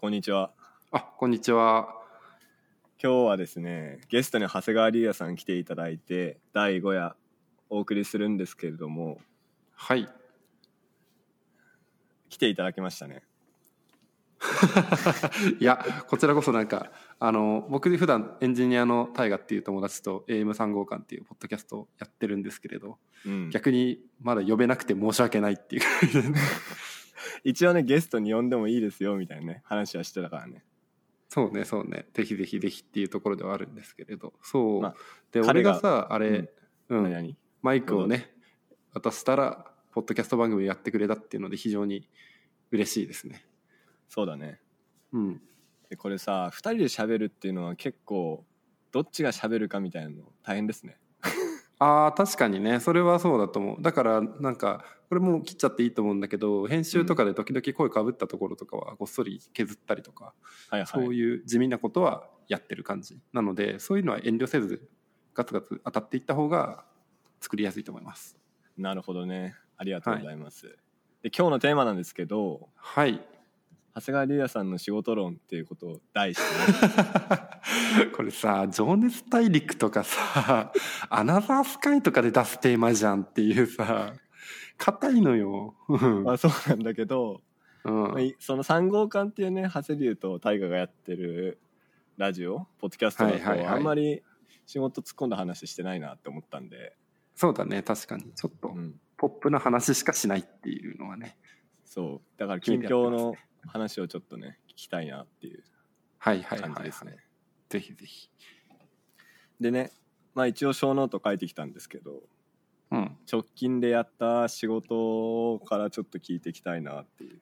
こんにちは。あ、こんにちは。今日はですね、ゲストに長谷川龍也さん来ていただいて、第5夜お送りするんですけれども、はい。来ていただきましたね。いや、こちらこそなんか、あの、僕普段エンジニアの大河っていう友達と AM3 号館っていうポッドキャストをやってるんですけれど、うん、逆にまだ呼べなくて申し訳ないっていう感じでね 一応ね、ゲストに呼んでもいいですよみたいなね、話はしてたからね。そうね、そうね。ぜひぜひぜひっていうところではあるんですけれど。そう。まあで、俺がさ、あれ、うん、何々？マイクをね、渡したら、ポッドキャスト番組やってくれたっていうので非常に嬉しいですね。そうだね。うん。でこれさ、2人で喋るっていうのは結構、どっちが喋るかみたいなの大変ですね。ああ確かにねそれはそうだと思うだからなんかこれも切っちゃっていいと思うんだけど編集とかで時々声かぶったところとかはごっそり削ったりとか、はいはい。そういう地味なことはやってる感じなのでそういうのは遠慮せずガツガツ当たっていった方が作りやすいと思いますなるほどね。ありがとうございます。で今日のテーマなんですけど、はい長谷川龍也さんの仕事論っていうことを題してね、これさ「情熱大陸」とかさ「アナザースカイ」とかで出すテーマじゃんっていうさ硬いのよ、うん。まあそうなんだけど、うん。まあいその3号館っていうね長谷龍と大河がやってるラジオポッドキャストだとあんまり仕事突っ込んだ話してないなって思ったんで、そうだね確かに。ちょっとうん、ポップな話しかしないっていうのはね。そう。だから近況の話をちょっとね聞きたいなっていうはいはいはい、はい。感じですね。ぜひぜひ。でねまあ一応小ノート書いてきたんですけどうん。直近でやった仕事からちょっと聞いていきたいなっていう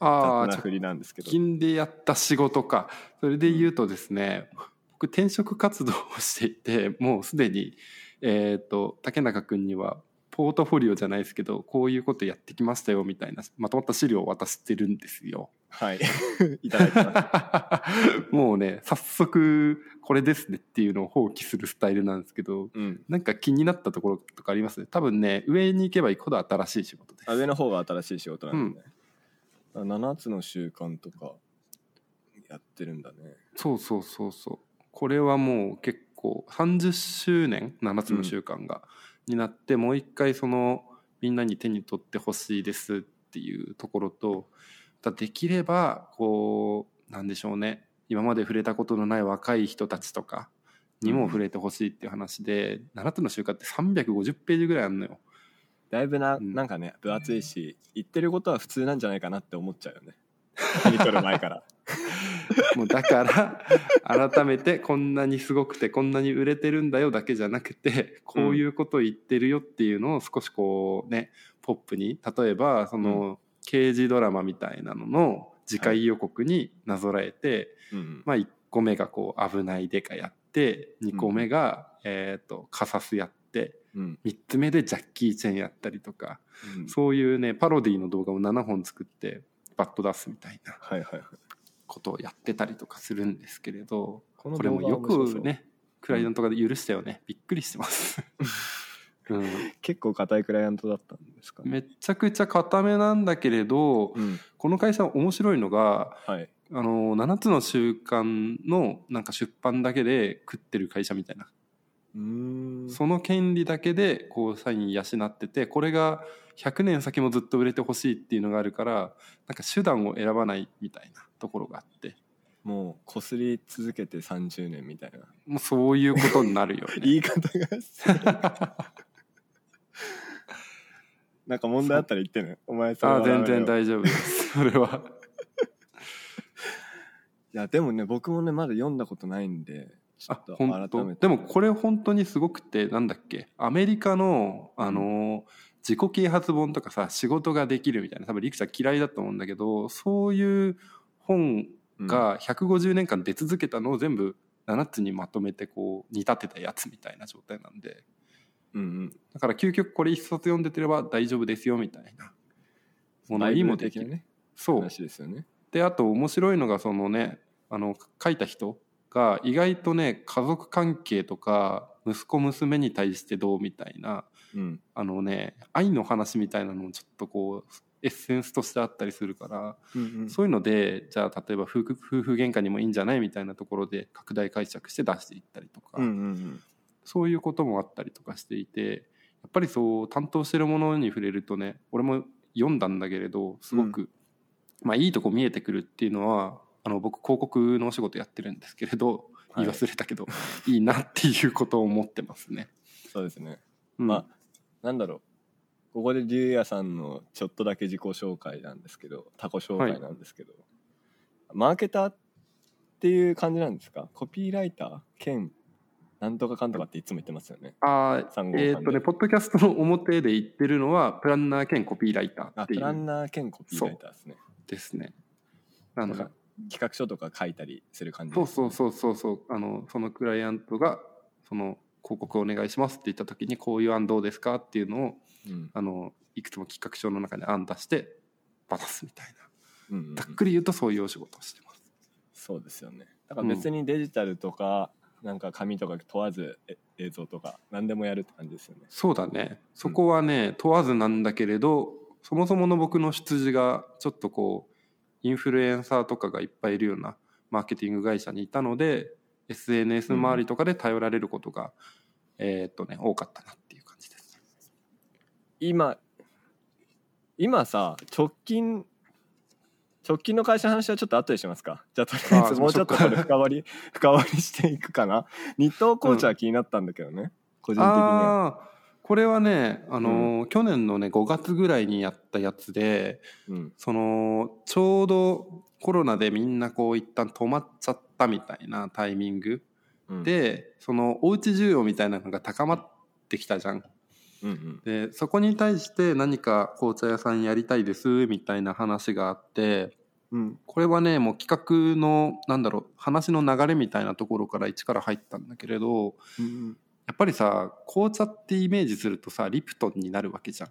ああ振りなんですけど。近でやった仕事か。それで言うとですね、僕転職活動をしていてもうすでにえっ、と竹中君にはポートフォリオじゃないですけどこういうことやってきましたよみたいなまとまった資料を渡してるんですよ。はい。いただきます。もうね早速これですねっていうのを放棄するスタイルなんですけどうん。なんか気になったところとかあります？多分ね上に行けば行くほど新しい仕事です。あ上の方が新しい仕事なんでね、7つの習慣とかやってるんだね。そうそうそうそう。これはもう結構30周年？7つの習慣が、になってもう一回そのみんなに手に取ってほしいですっていうところとだできればこうなんでしょうね。今まで触れたことのない若い人たちとかにも触れてほしいっていう話で、7つの習慣って350ページぐらいあるのよ。だいぶな,、うん。なんかね分厚いし言ってることは普通なんじゃないかなって思っちゃうよね。手に取る前からもうだから改めてこんなにすごくてこんなに売れてるんだよだけじゃなくてこういうことを言ってるよっていうのを少しこうねポップに例えばその刑事ドラマみたいなのの次回予告になぞらえて、うんまあ1個目がこう危ないデカやって2個目が、えっ、とカサスやってうん。3つ目でジャッキー・チェンやったりとか、うん。そういうねパロディの動画を7本作ってバッと出すみたいな。はいはいはいことをやってたりとかするんですけれどこれもよくねクライアントが許したよね、びっくりしてます、うん、結構硬いクライアントだったんですかね。めちゃくちゃ固めなんだけれどうん。この会社面白いのがはい。あの7つの習慣のなんか出版だけで食ってる会社みたいな、うーん。その権利だけでこう社員養っててこれが100年先もずっと売れてほしいっていうのがあるからなんか手段を選ばないみたいなところがあって。もうこすり続けて30年みたいな。もうそういうことになるよね。言い方がなんか問題あったら言ってね。お前それあ全然大丈夫です。それは。いやでもね僕もねまだ読んだことないんでちょあっと本改めて。当でもこれ本当にすごくてなんだっけ？アメリカのあの、自己啓発本とかさ仕事ができるみたいな多分リクちゃん嫌いだと思うんだけどそういう本うん。が150年間出続けたのを全部7つにまとめてこう煮立てたやつみたいな状態なんで。うんうん。だから究極これ一冊読んでてれば大丈夫ですよみたいな物バイブル言いもできる、ね。そう。話ですよね。であと面白いのがそのねあの書いた人が意外とね家族関係とか息子娘に対してどうみたいなうん。あのね愛の話みたいなのをちょっとこうエッセンスとしてあったりするから、うんうん。そういうのでじゃあ例えば夫婦夫婦喧嘩にもいいんじゃないみたいなところで拡大解釈して出していったりとか、うんうんそういうこともあったりとかしていてやっぱりそう担当してるものに触れるとね俺も読んだんだけれどすごく、まあいいとこ見えてくるっていうのはあの僕広告のお仕事やってるんですけれど言い忘れたけど、い、いなっていうことを思ってますね。そうですね。うん。まあなんだろう。ここで竜也さんのちょっとだけ自己紹介なんですけどタコ紹介なんですけど、マーケターっていう感じなんですか？コピーライター？兼なんとかかんとかっていつも言ってますよね。あ3号ーえーっとねポッドキャストの表で言ってるのはプランナー兼コピーライターあっていう。プランナー兼コピーライターですね。ですね。なのか企画書とか書いたりする感じそうそうそうそうそう。あのそのクライアントがその広告お願いしますって言った時にこういう案どうですかっていうのをう、うん。あのいくつも企画書の中で案出して渡すみたいな。うんうんざっくり言うとそういうお仕事をしてます。そうですよね。だから別にデジタルとか、なんか紙とか問わずえ映像とか何でもやるって感じですよね。そうだね。そこはね問わずなんだけれどそもそもの僕の出自がちょっとこうインフルエンサーとかがいっぱいいるようなマーケティング会社にいたので SNS 周りとかで頼られることが、えーっとね多かったなっていう感じです。今今さ直近直近の会社の話はちょっと後でしますか？じゃあとりあえずもうちょっとこれ深掘り深掘りしていくかな？日東コーチは気になったんだけどね、個人的には、これはね、あのー去年のね5月ぐらいにやったやつでうん。そのちょうどコロナでみんなこう一旦止まっちゃったみたいなタイミングうん、でそのおうち需要みたいなのが高まってきたじゃん。うんうん。でそこに対して何か紅茶屋さんやりたいですみたいな話があってうん。これはねもう企画のなんだろう話の流れみたいなところから一から入ったんだけれどうんやっぱりさ紅茶ってイメージするとさリプトンになるわけじゃん。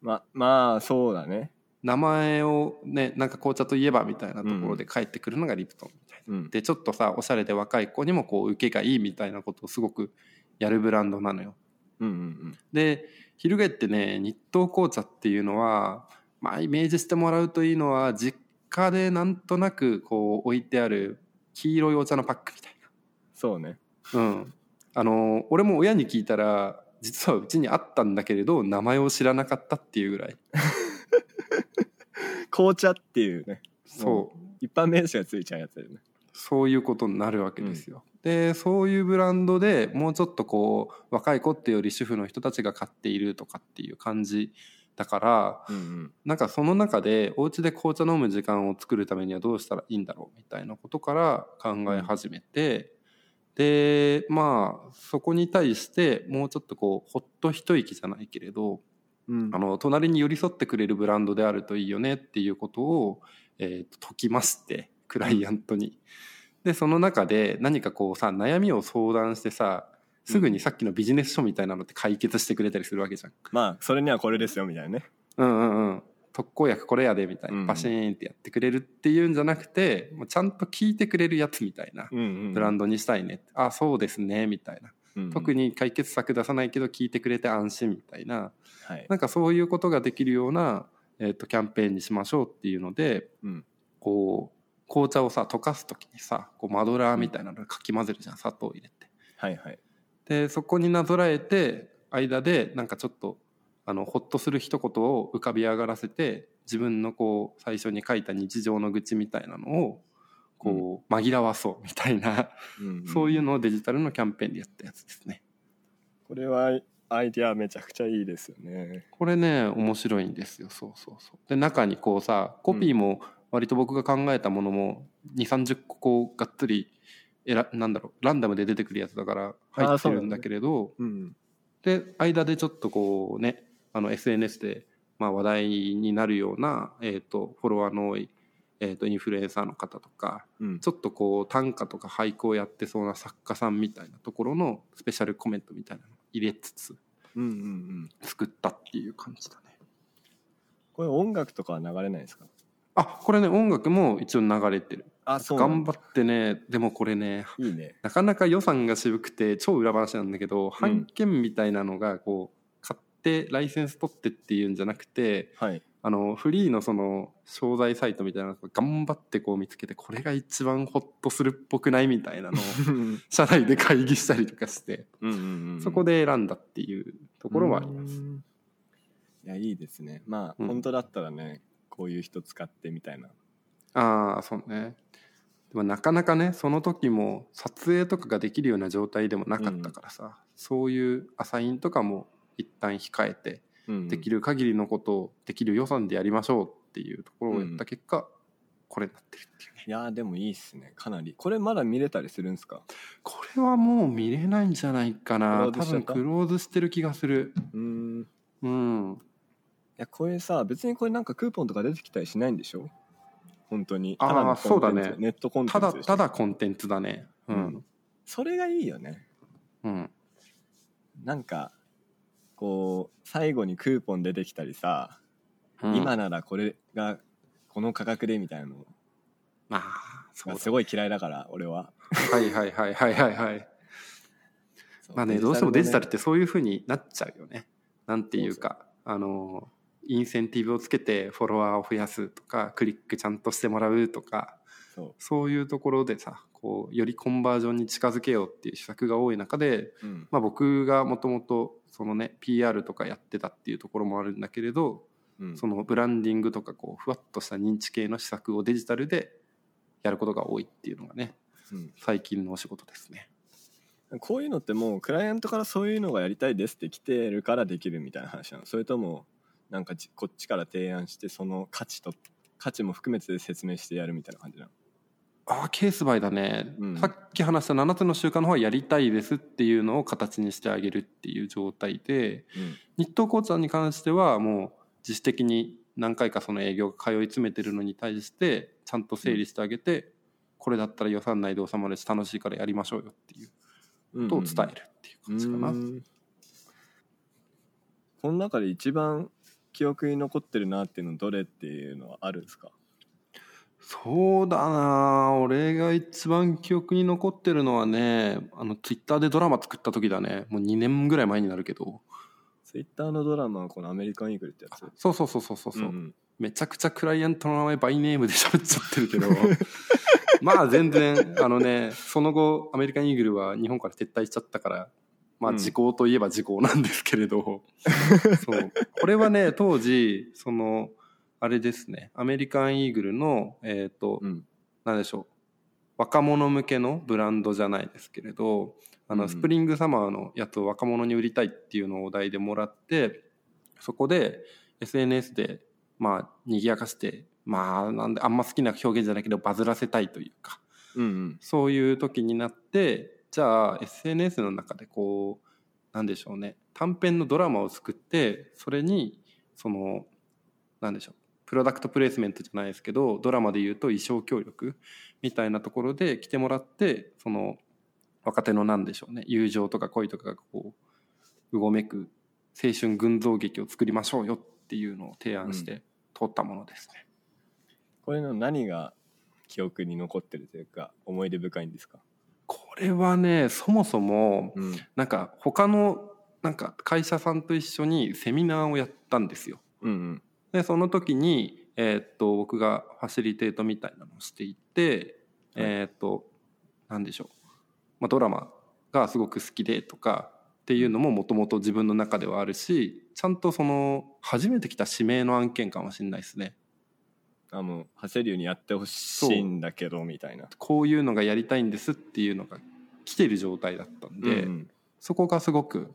ままあそうだね名前をねなんか紅茶といえばみたいなところで返ってくるのがリプトンみたいな。うんでちょっとさおしゃれで若い子にもこう受けがいいみたいなことをすごくやるブランドなのよ。うんうんで翻ってね日東紅茶っていうのはまあイメージしてもらうといいのは実家でなんとなくこう置いてある黄色いお茶のパックみたいそうねな。うん。あの俺も親に聞いたら実はうちにあったんだけれど名前を知らなかったっていうぐらい。紅茶っていうねそう。一般名詞がついちゃうやつだよねそういうことになるわけですよ。でそういうブランドでもうちょっとこう若い子っていうより主婦の人たちが買っているとかっていう感じだからうんうんなんかその中でお家で紅茶飲む時間を作るためにはどうしたらいいんだろうみたいなことから考え始めて、でまあそこに対してもうちょっとこうほっと一息じゃないけれどうんあの隣に寄り添ってくれるブランドであるといいよねっていうことを、えーと解きましてクライアントに。でその中で何かこうさ悩みを相談してさすぐにさっきのビジネス書みたいなのって解決してくれたりするわけじゃん。まあそれにはこれですよみたいなねうんうんうん特効薬これやでみたいなん。パシーンってやってくれるっていうんじゃなくてもうちゃんと聞いてくれるやつみたいなブランドにしたいね、あそうですねみたいな。うんうん。特に解決策出さないけど聞いてくれて安心みたいなはい。なんかそういうことができるような、えー、とキャンペーンにしましょうっていうのでうん。こう紅茶をさ溶かす時にさこうマドラーみたいなのかき混ぜるじゃん砂糖を入れて。はいはい。でそこになぞらえて間でなんかちょっとあのほっとする一言を浮かび上がらせて自分のこう最初に書いた日常の愚痴みたいなのをこう紛らわそうみたいな、うんうんそういうのをデジタルのキャンペーンでやったやつですね。これはアイディアめちゃくちゃいいですよねこれね面白いんですよそうそうそう。で中にこうさコピーも割と僕が考えたものも2 3 0個こうがっつりえらなんだろうランダムで出てくるやつだから入ってるんだけれど。うんで間でちょっとこうねあの SNS でまあ話題になるような、えー、とフォロワーの多い、えー、とインフルエンサーの方とかうん。ちょっとこう短歌とか俳句をやってそうな作家さんみたいなところのスペシャルコメントみたいなのを入れつつうんうんうん。作ったっていう感じだね。これ音楽とかは流れないですか？あこれね音楽も一応流れてる。あそう頑張ってねでもこれねいいね。なかなか予算が渋くて超裏話なんだけど、版権みたいなのがこう買ってライセンス取ってっていうんじゃなくてはい。あのフリーのその商材サイトみたいなのを頑張ってこう見つけてこれが一番ホッとするっぽくないみたいなのを社内で会議したりとかしてうんうんうんそこで選んだっていうところはあります。うんいやいいですね。まあ、うん。本当だったらねこういう人使ってみたいな。ああそうね。でもなかなかねその時も撮影とかができるような状態でもなかったからさ、そういうアサインとかも一旦控えてできるる限りのことをできる予算でやりましょうっていうところをやった結果、これになってるっていうね。いやーでもいいっすね。かなり。これまだ見れたりするんですか？これはもう見れないんじゃないかな。多分クローズしてる気がする。うん。いうん。やこれさ別にこれなんかクーポンとか出てきたりしないんでしょ？本当に。あーただのコンテンツそうだね。ネットコンテンただツでしょ？ただコンテンツだね。ううんん。それがいいよね。うん。なんかこう最後にクーポン出てきたりさ、うん。今ならこれがこの価格でみたいなの。まあそうすごい嫌いだから俺は。はいはいはいはいはいはい。まあねどうしてもデジタルっねてそういうふうになっちゃうよね。なんていうかあのインセンティブをつけてフォロワーを増やすとかクリックちゃんとしてもらうとかそそういうところでさこうよりコンバージョンに近づけようっていう施策が多い中で、う、うん。まあ、僕がもともとそのね PR とかやってたっていうところもあるんだけれどうん、そのブランディングとかこうふわっとした認知系の施策をデジタルでやることが多いっていうのがねうん。最近のお仕事ですね。こういうのってもうクライアントからそういうのがやりたいですって来てるからできるみたいな話なの？それともなんかじこっちから提案してその価値と価値も含めて説明してやるみたいな感じなの？ああケースバイだね、うん。さっき話した7つの習慣の方はやりたいですっていうのを形にしてあげるっていう状態で日東コーチに関してはもう自主的に何回かその営業が通い詰めてるのに対してちゃんと整理してあげて、これだったら予算内で収まるし楽しいからやりましょうよっていううんことを伝えるっていう感じかな。うん。この中で一番記憶に残ってるなっていうのどれっていうのはあるんですか？そうだな。俺が一番記憶に残ってるのはねあのツイッターでドラマ作った時だね。もう2年ぐらい前になるけど。ツイッターのドラマはこのアメリカンイーグルってやつ？そうそうそうそうそうそう、んん。めちゃくちゃクライアントの名前バイネームで喋っちゃってるけど。まあ全然あのねその後アメリカンイーグルは日本から撤退しちゃったからまあうん。時効といえば時効なんですけれど、そう。これはね当時そのあれですね。アメリカンイーグルのえっ、と、うん。なんでしょう。若者向けのブランドじゃないですけれどあのスプリングサマーのやつを若者に売りたいっていうのをお題でもらってそこで SNS でまあ賑やかしてまあなんであんま好きな表現じゃないけどバズらせたいというかうんうん。そういう時になってじゃあ SNS の中でこうなんでしょうね。短編のドラマを作ってそれにそのなんでしょうプロダクトプレイスメントじゃないですけどドラマで言うと衣装協力みたいなところで来てもらってその若手のなんでしょうね友情とか恋とかがこううごめく青春群像劇を作りましょうよっていうのを提案して通ったものですね。これの何が記憶に残ってるというか思い出深いんですか？これはねそもそもうんなんか他のなんか会社さんと一緒にセミナーをやったんですよ。うんうんでその時に、えーっと僕がファシリテートみたいなのをしていて、はいえーっと何でしょう、まあ、ドラマがすごく好きでとかっていうのももともと自分の中ではあるしちゃんとその初めて来た指名の案件かもしれないですね。あもうハセリューにやってほしいんだけどみたいなこういうのがやりたいんですっていうのが来てる状態だったんで、うんそこがすごく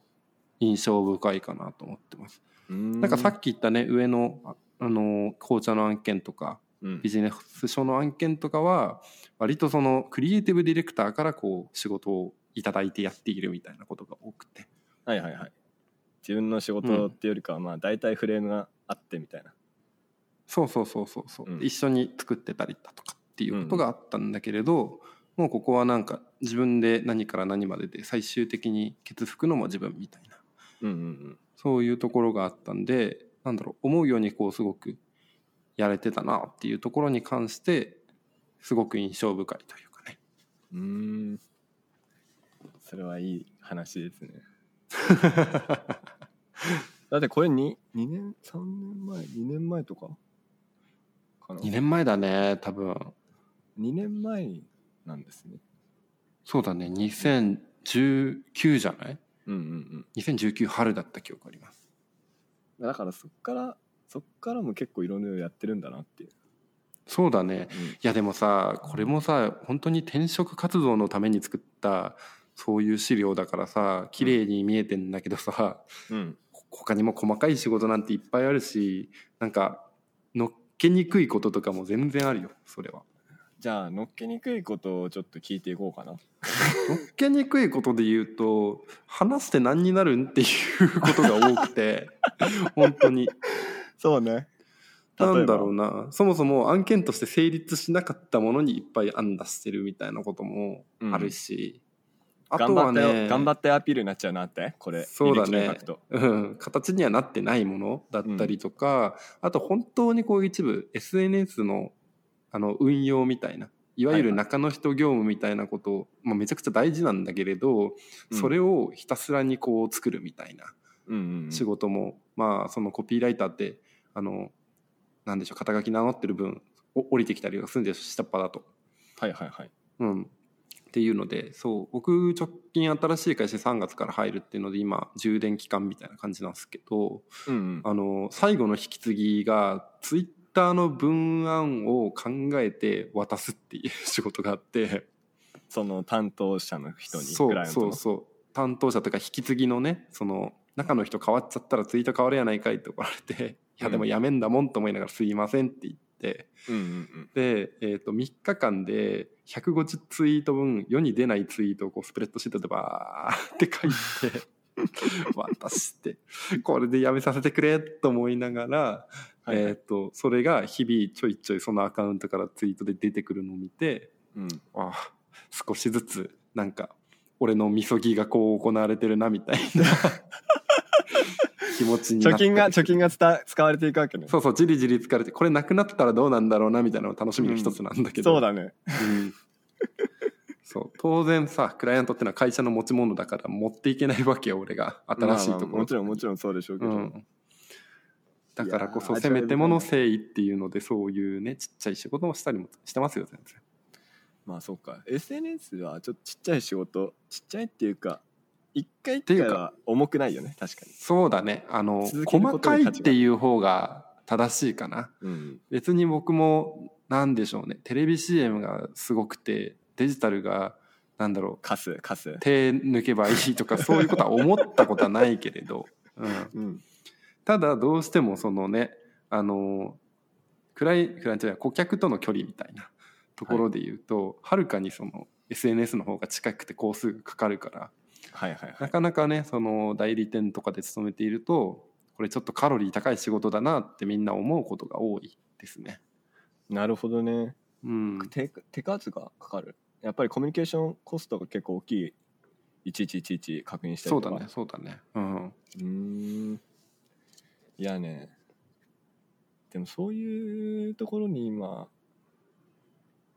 印象深いかなと思ってます。うん。なんかさっき言ったね上のああの紅茶の案件とかうん。ビジネス書の案件とかは割とそのクリエイティブディレクターからこう仕事をいただいてやっているみたいなことが多くて。はいはいはい。自分の仕事っていうよりかはまあ大体フレームがあってみたいな。そうそうそうそうそう、うん。一緒に作ってたりだとかっていうことがあったんだけれど、もうここはなんか自分で何から何までで最終的にケツ吹くのも自分みたいなうんうんうんそういうところがあったんでなんだろう思うようにこうすごくやれてたなっていうところに関してすごく印象深いというかね。うーん。それはいい話ですね。だってこれ 2, 2年3年前2年前とか？かな？2年前だね多分。2年前なんですね。そうだね2019じゃない？うんうんうん。2019春だった記憶あります。だからそっからそっからも結構いろいろやってるんだなっていう、そうだね。うん。いやでもさこれもさ本当に転職活動のために作ったそういう資料だからさ綺麗に見えてんだけどさ、うん、他にも細かい仕事なんていっぱいあるしなんか乗っけにくいこととかも全然あるよそれは。じゃあ乗っけにくいことをちょっと聞いていこうかな。乗っけにくいことで言うと話して何になるんっていうことが多くて 本当に。そうね。なんだろうな。なそもそも案件として成立しなかったものにいっぱい案出してるみたいなこともあるし、あとはね頑張ってアピールになっちゃうなってこれ。そうだね。うん、形にはなってないものだったりとか、あと本当にこう一部 SNS のあの運用みたいないわゆる中の人業務みたいなことを、まあ、めちゃくちゃ大事なんだけれど、うん。それをひたすらにこう作るみたいなうんうんうん。仕事も、まあそのコピーライターってあのなんでしょう肩書き名乗ってる分お降りてきたりがするんで下っ端だと。はいはいはい。うん、っていうのでそう僕直近新しい会社3月から入るっていうので今充電期間みたいな感じなんですけどうんうん。あの最後の引き継ぎがツイッターの文案を考えて渡すっていう仕事があって。その担当者の人にそうそうそう。担当者とか引き継ぎのねその中の人変わっちゃったらツイート変わるやないかいって怒られて「いやでもやめんだもん」と思いながら「すいません」って言って。うんうんうん。で、えー、と3日間で150ツイート分世に出ないツイートをこうスプレッドシートでバーって書いて 渡してこれでやめさせてくれと思いながら、はいはい。えー、とそれが日々ちょいちょいそのアカウントからツイートで出てくるのを見てうん。ああ少しずつなんか俺のみそぎがこう行われてるなみたいな 気持ちに貯金が貯金が伝使われていくわけね。そうそうじりじり疲れてこれなくなったらどうなんだろうなみたいなのが楽しみの一つなんだけど、そうだね。うんそう。当然さクライアントってのは会社の持ち物だから持っていけないわけよ俺が。新しいところ、まあまあもちろんもちろんそうでしょうけど、うん、だからこそせめてもの誠意っていうのでそういうねちっちゃい仕事もしたりもしてますよ全然。まあそうか。SNS はちょっとちっちゃい仕事ちっちゃいっていうか一回一ていうか重くないよね確かに。そうだね。あの細かいっていう方が正しいかな。うん。別に僕もなんでしょうね。テレビ CM がすごくてデジタルがなんだろうカスカス手抜けばいいとか そういうことは思ったことはないけれど、うん、うん。ただどうしてもそのねあのクライクライアントや顧客との距離みたいなところで言うと、はるかにその SNS の方が近くて工数がかかるからはいはいはないかなかねその代理店とかで勤めているとこれちょっとカロリー高い仕事だなってみんな思うことが多いですね。なるほどね。うん、手手数がかかる？やっぱりコミュニケーションコストが結構大きい。1111確認したりとか。そうだねそうだね。うんうーん。いやね。でもそういうところに今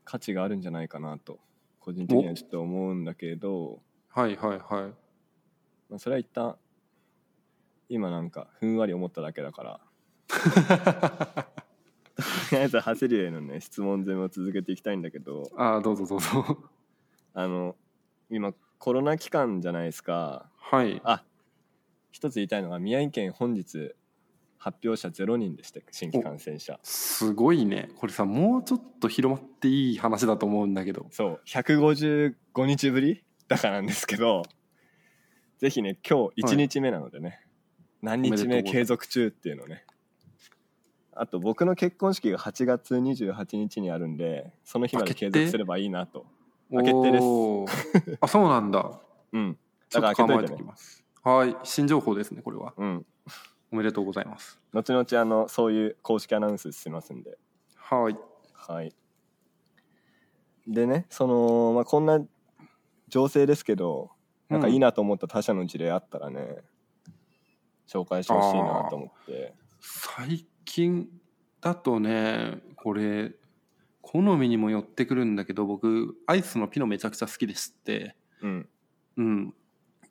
価値があるんじゃないかなと個人的にはちょっと思うんだけど、はいはいはい。まあ、それは一旦今なんかふんわり思っただけだから。と りあえずハセリへのね質問攻めを続けていきたいんだけど。ああどうぞどうぞ。あの今コロナ期間じゃないですか。はい。あ一つ言いたいのが宮城県本日発表者0人でした新規感染者。すごいね。これさもうちょっと広まっていい話だと思うんだけど。そう155日ぶりだからなんですけどぜひね今日1日目なのでね、何日目継続中っていうのねあと僕の結婚式が8月28日にあるんでその日まで継続すればいいなと。あ決定です。あそうなんだ。うん。ちょだからっと考えてお開けといてね。きます。はい。新情報ですねこれは。うん。おめでとうございます。後々あのそういう公式アナウンスしますんで。はい。はい。でねその、まあ、こんな情勢ですけどなんかいいなと思った他社の事例あったらね、紹介してほしいなと思って。最近だとねこれ好みにも寄ってくるんだけど僕アイスのピノめちゃくちゃ好きでして。うん。うん。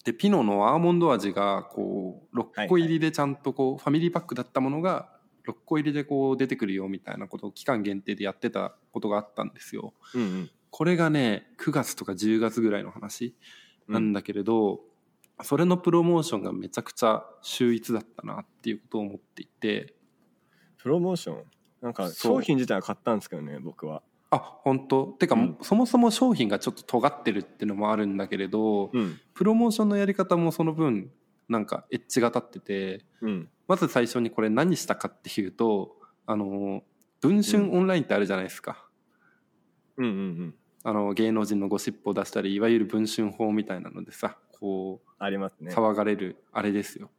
でピノのアーモンド味がこう6個入りでちゃんとこうファミリーパックだったものが6個入りでこう出てくるよみたいなことを期間限定でやってたことがあったんですよ。うんうん。これがね9月とか10月ぐらいの話なんだけれど、それのプロモーションがめちゃくちゃ秀逸だったなっていうことを思っていてプロモーション？なんか商品自体は買ったんですけどね僕は。あ本当？てか、うん。そもそも商品がちょっと尖ってるっていうのもあるんだけれど、うん。プロモーションのやり方もその分なんかエッジが立っててうん。まず最初にこれ何したかっていうとあの文春オンラインってあるじゃないですか、うんうんうん。あの芸能人のゴシップを出したりいわゆる文春法みたいなのでさこうありますね。騒がれるあれですよ。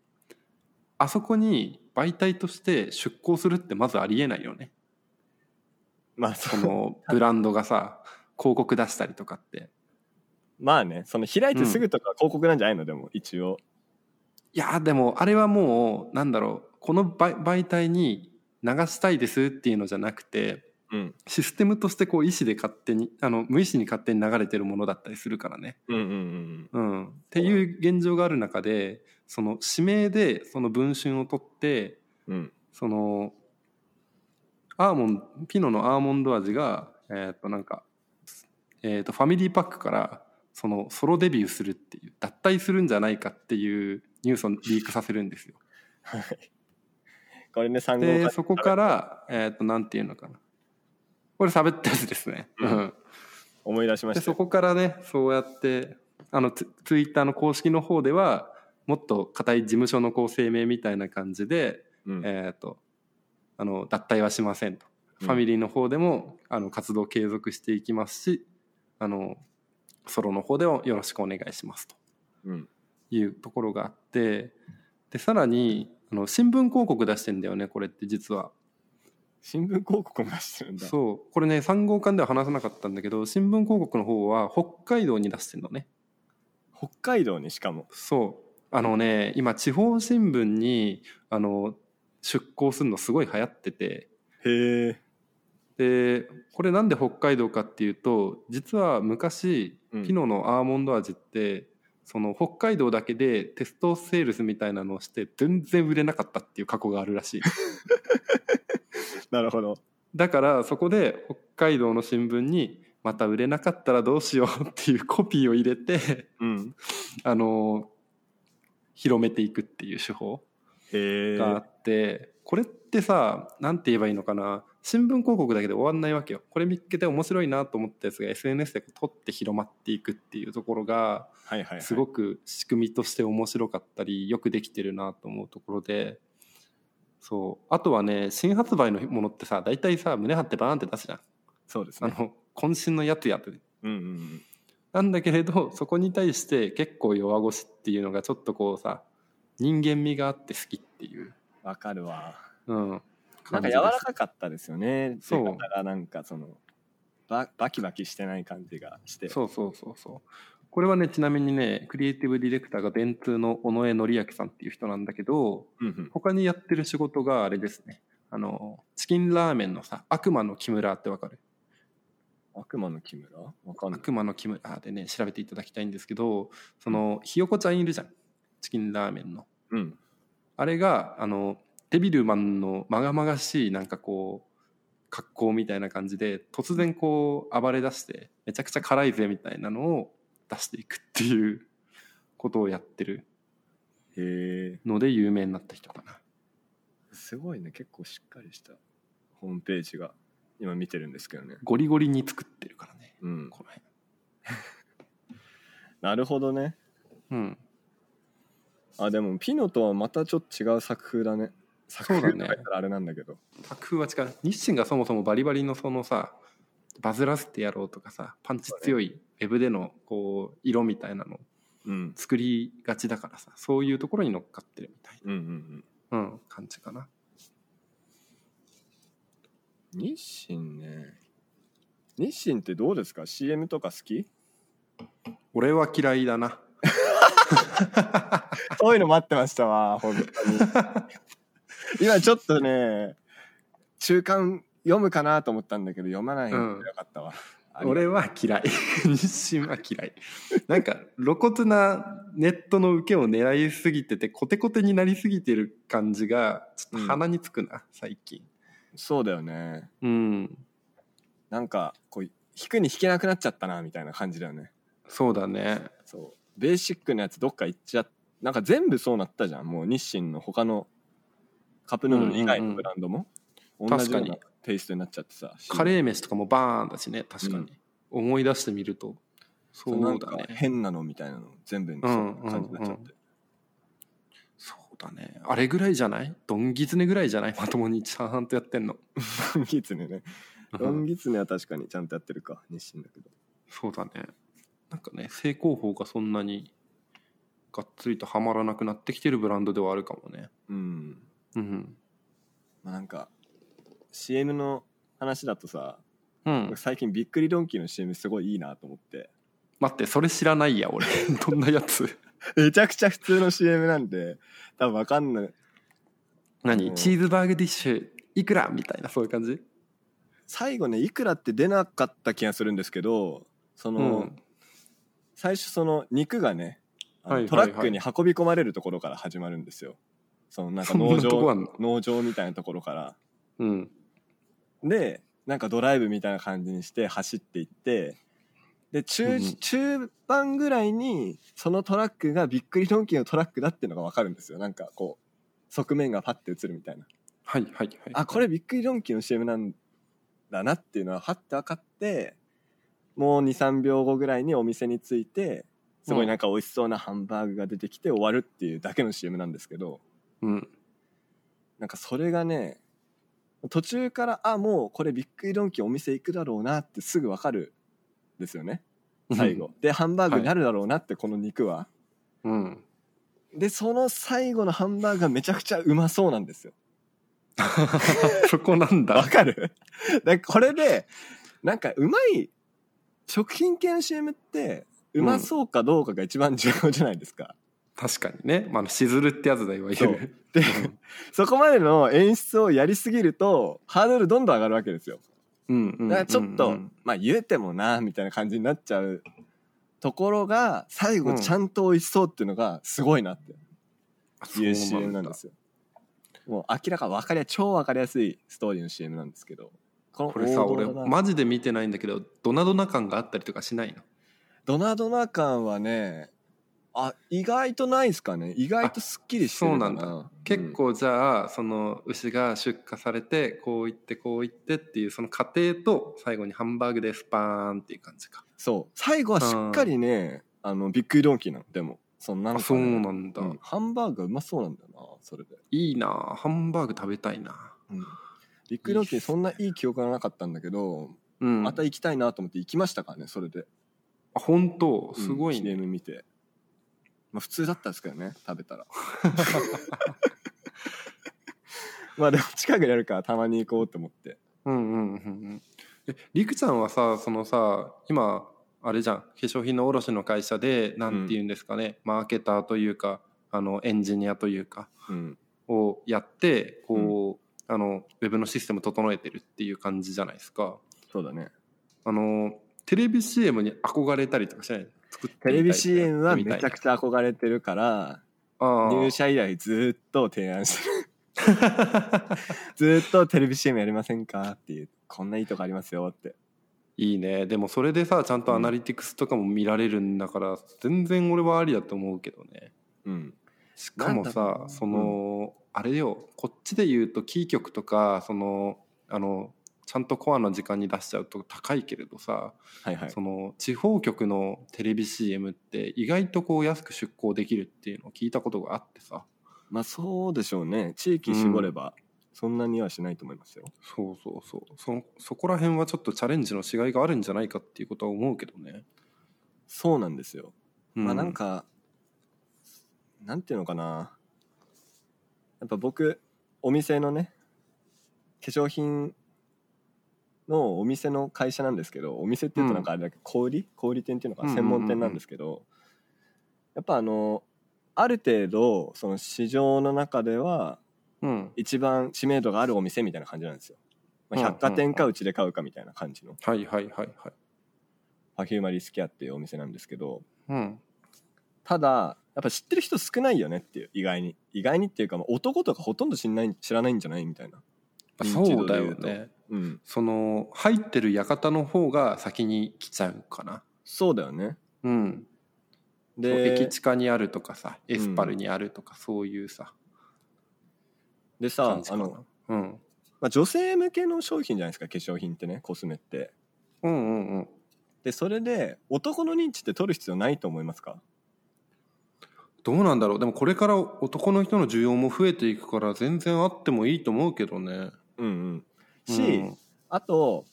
あそこに媒体として出向するってまずありえないよね。まあそそののブランドがさ広告出したりとかって。まあねその開いてすぐとか広告なんじゃないの？でも一応。いやでもあれはもうなんだろうこの媒媒体に流したいですっていうのじゃなくてうん。システムとしてこう意思で勝手にあの無意識に勝手に流れてるものだったりするからね。うんうんうん。うん、っていう現状がある中でその指名でその文春を取ってうん。そのアーモンピノのアーモンド味がえっ、となんか、えー、とファミリーパックからそのソロデビューするっていう脱退するんじゃないかっていうニュースをリークさせるんですよ。はいこれね3号でそこからえっ、となんていうのかな。これ喋ったやつですね。思い出しました。でそこからねそうやってあのツツイッターの公式の方ではもっと固い事務所のこう声明みたいな感じで、うん。えっ、とあの脱退はしませんと、うん。ファミリーの方でもあの活動継続していきますしあのソロの方でもよろしくお願いしますと。うん。いうところがあってでさらにあの新聞広告出してんだよねこれって実は。新聞広告も出してるんだ。そう。これね3号館では話さなかったんだけど新聞広告の方は北海道に出してんのね。北海道にしかも。そうあのね今地方新聞にあの出向するのすごい流行ってて。へえ。でこれなんで北海道かっていうと実は昔うん。ピノのアーモンド味って、その北海道だけでテストセールスみたいなのをして全然売れなかったっていう過去があるらしい。なるほど。だからそこで北海道の新聞にまた売れなかったらどうしようっていうコピーを入れてうん。あの広めていくっていう手法があって、これってさなんて言えばいいのかな？新聞広告だけで終わんないわけよ。これ見っけて面白いなと思ったやつが SNS で撮って広まっていくっていうところがはいはいはい。すごく仕組みとして面白かったりよくできてるなと思うところで。そう。あとはね新発売のものってさ大体さ胸張ってバーンって出すじゃん。そうですね。あの渾身のやつやって。うんうんうんなんだけれど そこに対して結構弱腰っていうのがちょっとこうさ人間味があって好きっていう、わかるわ。うん、なんか柔らかかったですよね。そう。出方がなんかそのババキバキしてない感じがして。そうそうそうそう。これはねちなみにねクリエイティブディレクターが電通の尾上紀明さんっていう人なんだけどうんうん。他にやってる仕事があれですね。あのチキンラーメンのさ悪魔の木村ってわかる？悪魔の木村？わかんない。悪魔の木村。でね調べていただきたいんですけどそのひよこちゃんいるじゃん。チキンラーメンの。うん。あれがあのデビルマンのまがまがしいなんかこう格好みたいな感じで突然こう暴れ出してめちゃくちゃ辛いぜみたいなのを出していくっていうことをやってる。ので有名になった人かな。すごいね。結構しっかりしたホームページが今見てるんですけどね。ゴリゴリに作ってるからね。うん。この辺。なるほどね。うん。あでもピノとはまたちょっと違う作風だね。作風だったらあれなんだけど。作風は違う。日清がそもそもバリバリのそのさバズらせてやろうとかさパンチ強いウェブでのこう色みたいなのうん。作りがちだからさそういうところに乗っかってるみたいうんうんな、うん、感じかな。うん日清ね。日清ってどうですか？CM とか好き？俺は嫌いだな。そういうの待ってましたわ本当に。今ちょっとね中間読むかなと思ったんだけど読まないのでよかったわ、あり俺は嫌い。日清は嫌い。なんか露骨なネットの受けを狙いすぎててコテコテになりすぎてる感じがちょっと鼻につくな、最近そうだよね。うん。なんかこう弾くに弾けなくなっちゃったなみたいな感じだよね。そうだね。そう。ベーシックなやつどっか行っちゃなんか全部そうなったじゃん。もう日清の他のカップヌードル以外のブランドも、同じようなにテイストになっちゃってさ。カレー飯とかもバーンだしね。確かに、うん。思い出してみると。そそうなんかうだね。変なのみたいなの全部にそうな感じになっちゃって、そうだね。あれぐらいじゃない？ドンギツネぐらいじゃない？まともにちゃんとやってんの。ドンギツネね。ドンギツネは確かにちゃんとやってるか。日清だけど。そうだね。なんかね正攻法がそんなにがっつりとはまらなくなってきてるブランドではあるかもね。うん。うん。まあなんか CM の話だとさ、うん。僕最近びっくりドンキーの CM すごいいいなと思って。待ってそれ知らないや俺。どんなやつ？めちゃくちゃ普通の CM なんで多分わかんない。何、うん。チーズバーグディッシュいくらみたいなそういう感じ？最後ねいくらって出なかった気がするんですけどその、うん。最初その肉がねトラックに運び込まれるところから始まるんですよ。そのなんか農場の農場みたいなところから。うん。でなんかドライブみたいな感じにして走っていってで中,、うん中盤ぐらいにそのトラックがびっくりドンキーのトラックだっていうのが分かるんですよ。なんかこう側面がパッて映るみたいな。はいはいはい。あこれびっくりドンキーの CM なんだなっていうのははって分かってもう23秒後ぐらいにお店に着いてすごいなんか美味しそうなハンバーグが出てきて終わるっていうだけの CM なんですけど。うん。なんかそれがね途中からあもうこれびっくりドンキーお店行くだろうなってすぐ分かるんですよね。最後、でハンバーグになるだろうなってこの肉は、うん。でその最後のハンバーグがめちゃくちゃうまそうなんですよ。そこなんだ。わかる？だこれでなんかうまい食品系の CM ってうまそうかどうかが一番重要じゃないですか、確かにね、まあ、しずるってやつだいわゆる。でそこまでの演出をやりすぎるとハードルどんどん上がるわけですようんうんだからちょっと、まあ言うてもなみたいな感じになっちゃうところが最後ちゃんと美味しそうっていうのがすごいなって。いう CM なんですよ。もう明らか分かりや超分かりやすいストーリーの CM なんですけど。これさ俺マジで見てないんだけどドナドナ感があったりとかしないの？ドナドナ感はねあ意外とないですかね。意外とすっきりしてるそうなん結構じゃあその牛が出荷されてこういってこういってっていうその過程と最後にハンバーグでスパーンっていう感じか。そう。最後はしっかりねあのびっくりドンキーなのでもそんなのあそうなんだ、うん。ハンバーグがうまそうなんだよなそれで、いいな。ハンバーグ食べたいな。うん、びっくりドンキーそんないい記憶がなかったんだけどうん。また行きたいなと思って行きましたからねそれで。あ本当？すごいうん見てまあ普通だったんですけどね食べたら。まあでも近くにあるからたまに行こうと思って。うんうんうんうん。えりくちゃんはさそのさ今あれじゃん化粧品の卸の会社でなんて言うんですかね、マーケターというかあのエンジニアというかうん。をやってこう、あのウェブのシステム整えてるっていう感じじゃないですか。そうだね。あのテレビ CM に憧れたりとかしない作ってテレビ CM はめちゃくゃちゃ憧れてるから入入社以来ずっと提案してる。ずっとテレビ CM やりませんかっていう。こんないいとこありますよって。いいね。でもそれでさちゃんとアナリティクスとかも見られるんだから、全然俺はありだと思うけどね。うん。しかもさその、あれよ。こっちで言うとキー局とかそのあのちゃんとコアな時間に出しちゃうと高いけれどさ、はいはい。その地方局のテレビ CM って意外とこう安く出稿できるっていうのを聞いたことがあってさ。まあそうでしょうね。地域絞ればそんなにはしないと思いますよ、そうそうそう。そそこら辺はちょっとチャレンジのしがいがあるんじゃないかっていうことは思うけどね、そうなんですよ、うまあなんかなんていうのかな。やっぱ僕お店のね化粧品のお店の会社なんですけどお店っていうとなんかあれだけど小売り？小売店っていうのか専門店なんですけど、やっぱあのある程度その市場の中ではうん。一番知名度があるお店みたいな感じなんですよ、まあ、うん百貨店かうちで買うかみたいな感じの。はいはいはいはい。パフューマリースキアっていうお店なんですけどうん。ただやっぱ知ってる人少ないよねっていう意外に。意外にっていうかまあ男とかほとんど知んない知らないんじゃない？みたいな。そうだよねうん。その入ってる館の方が先に来ちゃうかな。そうだよね。うん。で駅地下にあるとかさエスパルにあるとか、そういうさでさあの、うん、まあ、女性向けの商品じゃないですか化粧品ってねコスメって。うんうんうん。でそれで男の認知って取る必要ないと思いますか？どうなんだろう。でもこれから男の人の需要も増えていくから全然あってもいいと思うけどね。うんうんし、うん。あと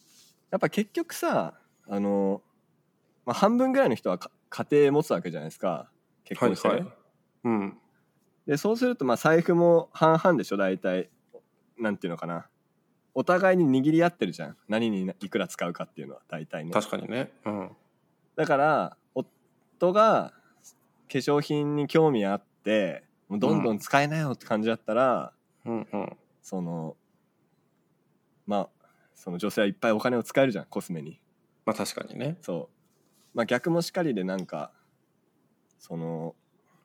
やっぱ結局さあの、まあ、半分ぐらいの人はか家庭持つわけじゃないですか。結婚してね、はいはい。うん。でそうするとまあ財布も半々でしょ大体。なんていうのかな。お互いに握り合ってるじゃん。何にいくら使うかっていうのは大体ね。確かにね。うん。だから夫が化粧品に興味あってもうどんどん使えなよって感じだったら、うん。うん。そのまあその女性はいっぱいお金を使えるじゃんコスメに。まあ確かにね。そう。まあ逆もしかりでなんかその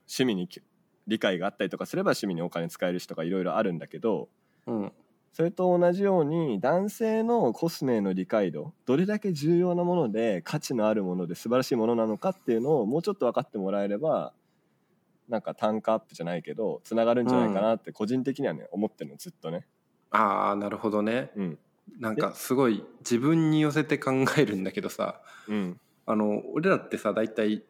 趣味にき理解があったりとかすれば趣味にお金使える人がいろいろあるんだけどうん。それと同じように男性のコスメの理解度どれだけ重要なもので価値のあるもので素晴らしいものなのかっていうのをもうちょっと分かってもらえればなんか単価アップじゃないけどつながるんじゃないかなって個人的にはね思ってるのずっとね。ああなるほどね。うん。なんかすごい自分に寄せて考えるんだけどさ。うん。あの俺らってさ大体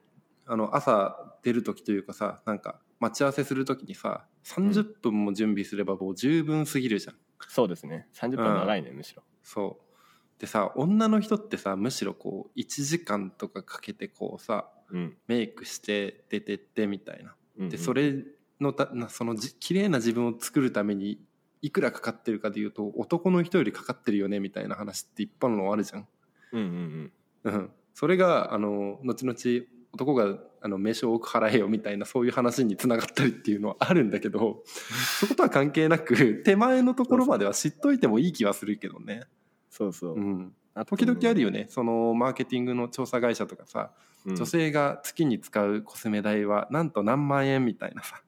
あの朝出る時というかさなんか待ち合わせする時にさ30分も準備すればもう十分すぎるじゃん。そうですね。30分長いね、むしろ。そう。でさ女の人ってさむしろこう1時間とかかけてこうさうん。メイクして出てってみたいな。うんうん。でそれのたなそのじ綺麗な自分を作るためにいくらかかってるかでいうと男の人よりかかってるよねみたいな話っていっぱいのあるじゃん。うんうんうん、それがあの後々男があの名称を多く払えよみたいなそういう話につながったりっていうのはあるんだけど そことは関係なく手前のところまでは知っといてもいい気はするけどね。そうそう、うん、あ時々あるよね。そのマーケティングの調査会社とかさ、うん。女性が月に使うコスメ代はなんと何万円みたいなさ。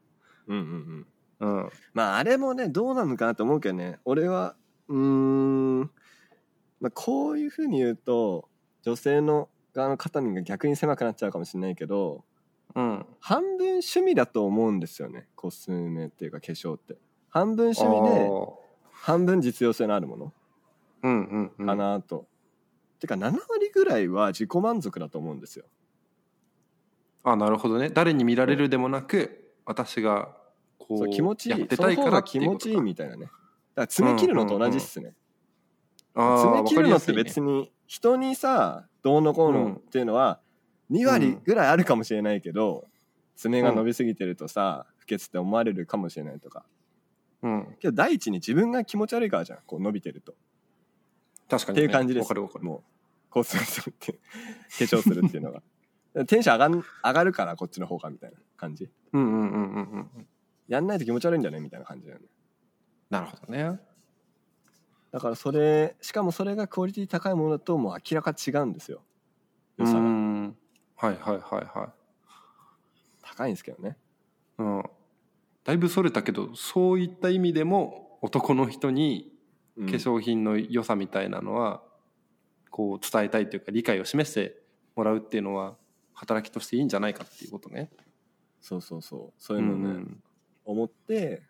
うんうんうんうん、まああれもねどうなのかなと思うけどね。俺はうーん、まあ、こういうふうに言うと女性の側の肩身が逆に狭くなっちゃうかもしれないけどうん、半分趣味だと思うんですよね。コスメっていうか化粧って。半分趣味で半分実用性のあるもの。うんうんうん、かなと、てか7割ぐらいは自己満足だと思うんですよ。あなるほどね。誰に見られるでもなく私がこそうう気持ちいいその方が気持ちいいみたいなね。だから爪切るのと同じっすね、あー爪切るのって別に人にさどうのこうのっていうのは2割ぐらいあるかもしれないけど、爪が伸びすぎてるとさ不潔って思われるかもしれないとか。うん、けど第一に自分が気持ち悪いからじゃんこう伸びてると、確かに、ね、っていう感じです。わかるわかる。もうコスメするって 化粧するっていうのが。テンション上がん上がるからこっちの方がみたいな感じ。うんうんうんうんうんやんないと気持ち悪いんだよねみたいな感じだよね。なるほどね。だからそれしかもそれがクオリティ高いものだともう明らか違うんですよ。う良さが。ん。はいはいはいはい。高いんですけどね。うん。だいぶそれたけどそういった意味でも男の人にうん。化粧品の良さみたいなのは、こう伝えたいというか理解を示してもらうっていうのは働きとしていいんじゃないかっていうことね。そうそうそう。そういうのね、ん思って、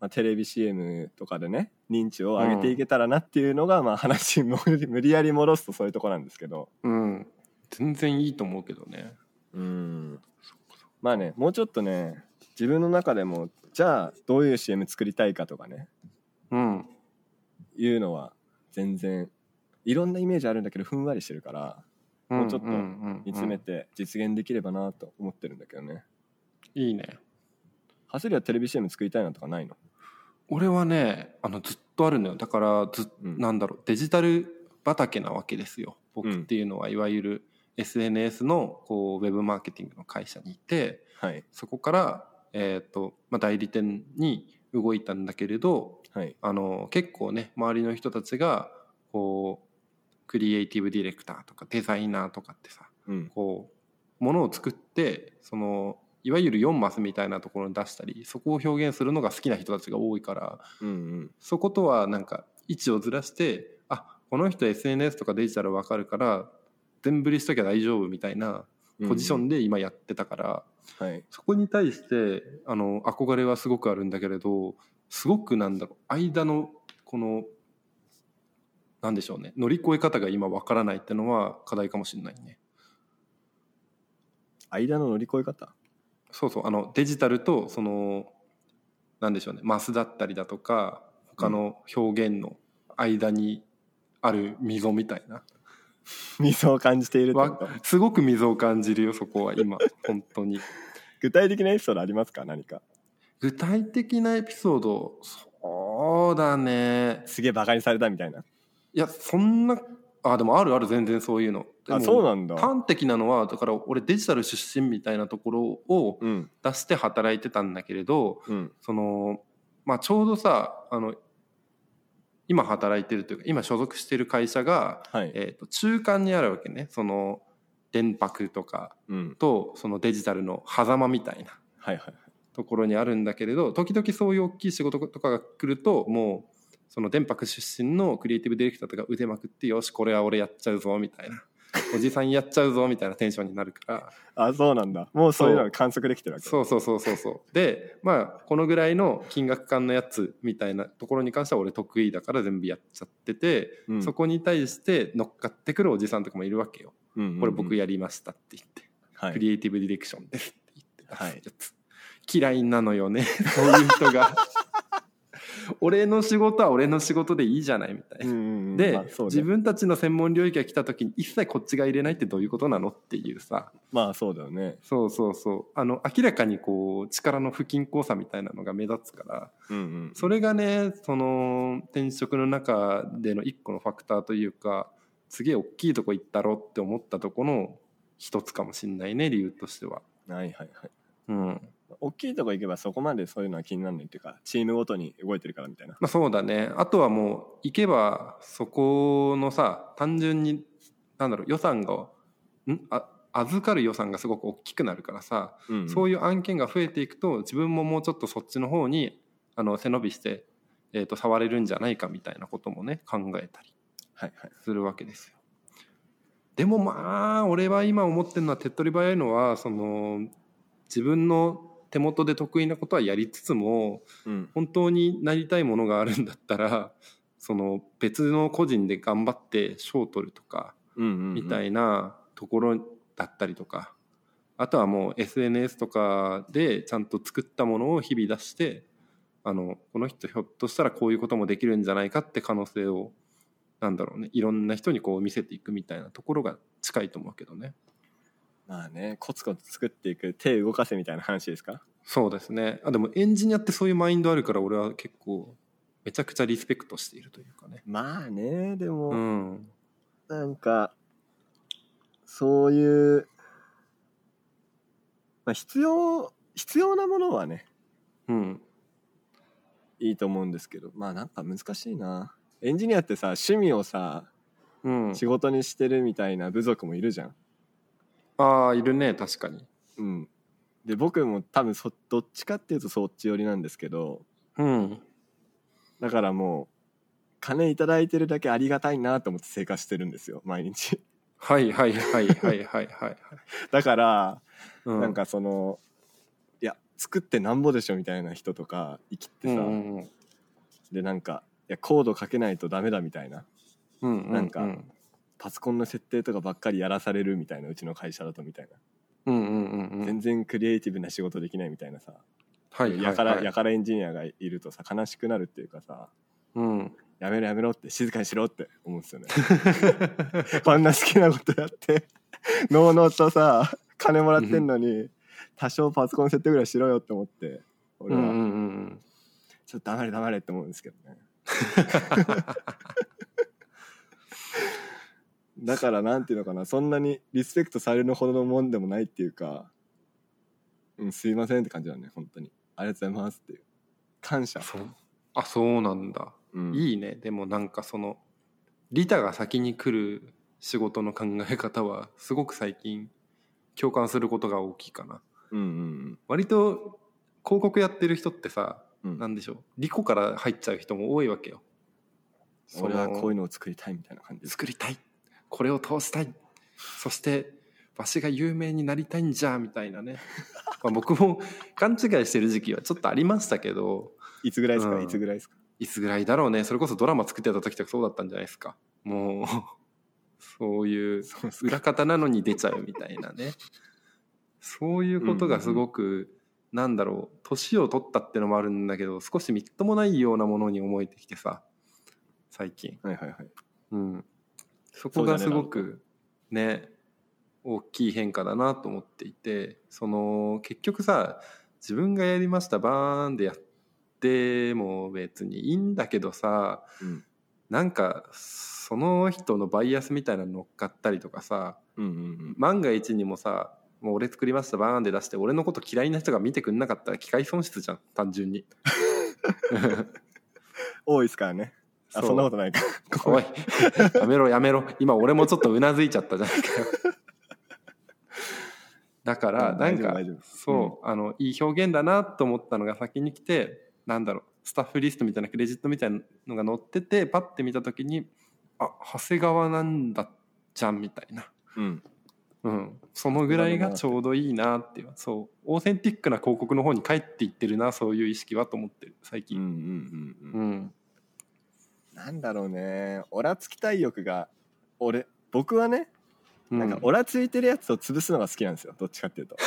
まあ、テレビ CM とかでね認知を上げていけたらなっていうのが、まあ話 無理無理やり戻すとそういうとこなんですけど。うん、全然いいと思うけどね。うん。まあねもうちょっとね自分の中でもじゃあどういう CM 作りたいかとかね。うん、いうのは全然いろんなイメージあるんだけどふんわりしてるからもうちょっと見つめうん。て実現できればなと思ってるんだけどね。いいね。ハスリはテレビ CM 作りたいなとかないの？俺はねあのずっとあるのよ。だからず、うん。なんだろう。デジタル畑なわけですよ。僕うんっていうのは、いわゆる SNS のこうウェブマーケティングの会社にいてはい。そこから、えーとまあ、代理店に動いたんだけれどはい。あの結構ね周りの人たちがこうクリエイティブディレクターとかデザイナーとかってさうん。こうものを作ってそのいわゆる4マスみたいなところに出したりそこを表現するのが好きな人たちが多いからうんうん。そことはなんか位置をずらしてあこの人 SNS とかデジタル分かるから全振りしときゃ大丈夫みたいなポジションで今やってたから、はい。そこに対してあの憧れはすごくあるんだけれどすごくなんだろう間のこのなんでしょうね乗り越え方が今分からないってのは課題かもしれないね。間の乗り越え方？そうそうあのデジタルとそのなんでしょうねマスだったりだとか他の表現の間にある溝みたいな、溝を感じているってこわとすごく溝を感じるよそこは今本当に。具体的なエピソードありますか？何か。具体的なエピソードそうだね。すげえバカにされたみたいな。いやそんなあでもあるある全然そういうの。あそうなんだ。端的なのはだから俺デジタル出身みたいなところをうん。出して働いてたんだけれど、うん。そのまあちょうどさあの今働いてるというか今所属してる会社が、はい。えー、と中間にあるわけね。その電白とかうん。とそのデジタルの狭間みたいなところにあるんだけれど時々そういう大きい仕事とかが来るともうその電白出身のクリエイティブディレクターとか腕まくってよしこれは俺やっちゃうぞみたいな。おじさんやっちゃうぞみたいなテンションになるから。あそうなんだ。もうそういうのが観測できてるわけ。そうそうそうそうそうでまあこのぐらいの金額感のやつみたいなところに関しては俺得意だから全部やっちゃってて、うん。そこに対して乗っかってくるおじさんとかもいるわけよ、うんうんうん。これ僕やりましたって言って、はい。クリエイティブディレクションですって言ってはい。嫌いなのよね。そういう人が俺の仕事は俺の仕事でいいじゃないみたいな、で、まあね。自分たちの専門領域が来た時に一切こっちが入れないってどういうことなのっていうさ。まあそうだよね。そうそうそう。あの明らかにこう力の不均衡さみたいなのが目立つから。うんうんそれがねその転職の中での一個のファクターというかすげえ大きいとこ行ったろって思ったとこの一つかもしんないね理由としては。はいはいはいうん大きいとこ行けばそこまでそういうのは気にならないっていうかチームごとに動いてるからみたいな。まあ、そうだね。あとはもう行けばそこのさ単純になんだろう予算がん？あ預かる予算がすごく大きくなるからさ、うんうん。そういう案件が増えていくと自分ももうちょっとそっちの方にあの背伸びして、えー、と触れるんじゃないかみたいなこともね考えたりはいはい。するわけですよ。でもまあ俺は今思ってるのは手っ取り早いのはその自分の手元で得意なことはやりつつもうん本当になりたいものがあるんだったらその別の個人で頑張って賞を取るとかみたいなところだったりとか、あとはもう SNS とかでちゃんと作ったものを日々出してあのこの人ひょっとしたらこういうこともできるんじゃないかって可能性をなんだろうねいろんな人にこう見せていくみたいなところが近いと思うけどね。まあねコツコツ作っていく手動かせみたいな話ですか？そうですね。あでもエンジニアってそういうマインドあるから俺は結構めちゃくちゃリスペクトしているというかね。まあねでも、うん。なんかそういう、まあ、必要必要なものはねうん。いいと思うんですけどまあなんか難しいな。エンジニアってさ趣味をさうん、仕事にしてるみたいな部族もいるじゃんああいるね確かに。うん。で僕も多分そどっちかっていうとそっち寄りなんですけどうん。だからもう金いただいてるだけありがたいなと思って生活してるんですよ毎日。はいはいはいはいはいはい。はい、だからうなんかそのいや作ってなんぼでしょみたいな人とか生きてさ、うんうんでなんかいやコードかけないとダメだみたいな。うんうん。なんかパソコンの設定とかばっかりやらされるみたいなうちの会社だとみたいな、うんうんうんうん。全然クリエイティブな仕事できないみたいなさ、はいはいやからはいやからエンジニアがいるとさ悲しくなるっていうかさうん。やめろやめろって静かにしろって思うんですよね。こんな好きなことやって。のうのうとさ金もらってんのに多少パソコン設定ぐらいしろよって思って俺は。うんうんうんうん。ちょっと黙れ黙れって思うんですけどね だからなんていうのかなそんなにリスペクトされるほどのもんでもないっていうかうんすいませんって感じだね本当に。ありがとうございますっていう。感謝。そう。あそうなんだ、うん。いいね。でもなんかその利他が先に来る仕事の考え方はすごく最近共感することが大きいかな。うんうん割と広告やってる人ってさ、うん。なんでしょう。利己から入っちゃう人も多いわけよ。俺はこういうののを作りたいみたいな感じ作りたいこれを通したい。そしてわしが有名になりたいんじゃみたいなね。まあ僕も勘違いしてる時期はちょっとありましたけどいつぐらいですか、うん。いつぐらいですか？いつぐらいだろうね。それこそドラマ作ってた時とかそうだったんじゃないですか。もうそういう裏方なのに出ちゃうみたいなね。そういうことがすごく、なんだろう年を取ったってのもあるんだけど少しみっともないようなものに思えてきてさ最近、はいはいはい。うん、そこがすごくね大きい変化だなと思っていてその結局さ自分がやりましたバーンでやっても別にいいんだけどさうん。なんかその人のバイアスみたいなの乗っかったりとかさうんうん万が一にもさもう俺作りましたバーンで出して俺のこと嫌いな人が見てくんなかったら機械損失じゃん単純に。多いですからねあそんなことないか。おい。やめろやめろ。今俺もちょっとうなずいちゃったじゃないかよだからうんなんかそう、あのいい表現だなと思ったのが先に来てなんだろうスタッフリストみたいなクレジットみたいなのが載っててパッて見た時にあ長谷川なんだじゃんみたいな、うん。うん、そのぐらいがちょうどいいなっていうそうオーセンティックな広告の方に帰っていってるなそういう意識はと思ってる最近、うんうんうんうん。うんなんだろうね。オラつきたい欲が俺僕はねうん。なんかオラついてるやつを潰すのが好きなんですよ。どっちかっていうと。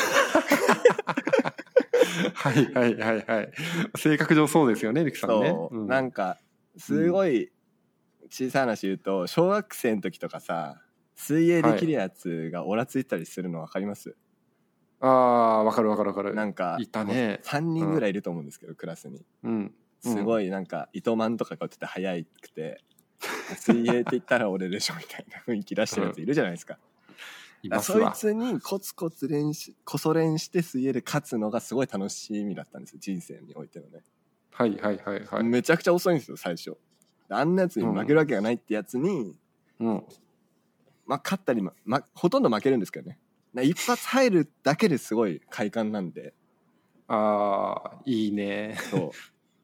はいはいはいはい。性格上そうですよねリクさんね。そう、うん。なんかすごい小さい話言うと小学生の時とかさ水泳できるやつがオラついたりするの分かります、ああわかるわかるわかる。なんかいたね。3人ぐらいいると思うんですけど、クラスに。うんすごいなんか糸満とかがってて速くて 水泳って言ったら俺でしょみたいな雰囲気出してるやついるじゃないですか,、いますわ。そいつにコツコツ練習こそ練して水泳で勝つのがすごい楽しみだったんですよ人生においてのね、はいはいはいはい。めちゃくちゃ遅いんですよ最初。あんなやつに負けるわけがないってやつに、うん。まあ、勝ったり、まま、ほとんど負けるんですけどね。な一発入るだけですごい快感なんで。ああいいね。そう。うん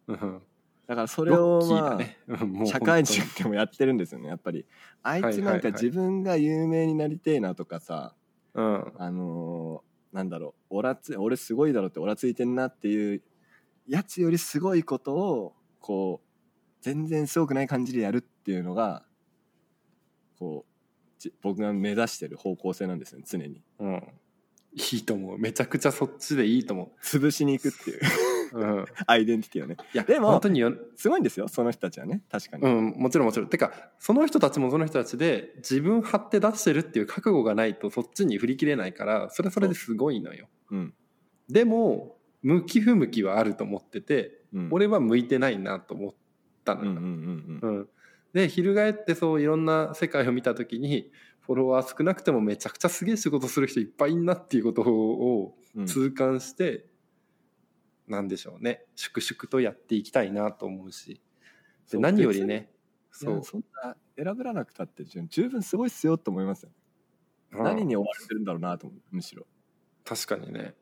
だからそれロをまあ、社会人でもやってるんですよねやっぱり。あいつなんか自分が有名になりてえなとかさ、うん。あのーなんだろうオラつ俺すごいだろってオラついてんなっていうやつよりすごいことをこう全然すごくない感じでやるっていうのがこうじ僕が目指してる方向性なんですよね常に。うん。いいと思う。めちゃくちゃそっちでいいと思潰しに行くっていうううん。アイデンティティをね。いやでも本当によ。すごいんですよその人たちはね。確かに、うん、もちろんもちろん。てか、その人たちもその人たちで自分張って出してるっていう覚悟がないとそっちに振り切れないから、それはそれですごいのよ。うん。でも、向き不向きはあると思ってて、うん、俺は向いてないなと思ったのよ。うんうんうんうん。うん。で、翻ってそういろんな世界を見た時に、フォロワー少なくてもめちゃくちゃすげえ仕事する人いっぱいいんなっていうことをうん。痛感して、なんでしょうね。粛々とやっていきたいなと思うし。で何よりねそう。そんな選らなくたって十分すごいっすよと思いますよ、うん何に追われてるんだろうなと思うむしろ。確かにね。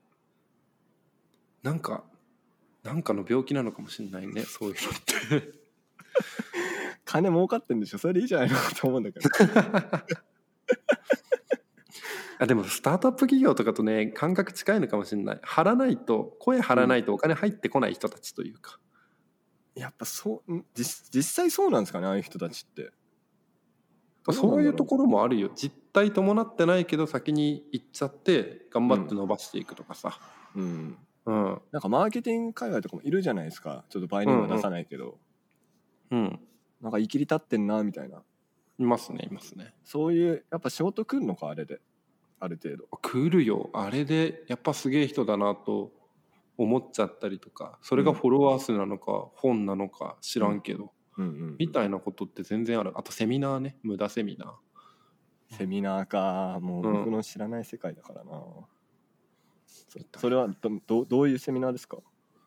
なんかなんかの病気なのかもしれないね。そういうのって。金儲かってんでしょ。それでいいじゃないのと思うんだけど あでもスタートアップ企業とかとね感覚近いのかもしれない。張らないと声張らないとお金入ってこない人たちというか、やっぱそうん実実際そうなんですかねああいう人たちって。そういうところろもあるよ。実態伴ってないけど先に行っちゃって頑張って伸ばしていくとかさ、うん。うん。なんかマーケティング界隈とかもいるじゃないですか。ちょっと倍には出さないけど、うん、なんか生きり立ってんなみたいな。いますねいますね。そういうやっぱ仕事来るのかあれである程度。来るよ。あれでやっぱすげえ人だなと思っちゃったりとかそれがフォロワー数なのか本なのか知らんけど、うん。うんみたいなことって全然ある。あとセミナーね。無駄セミナー。セミナーか。もううん。僕の知らない世界だからな、そみたいな。それはどどどういうセミナーですか？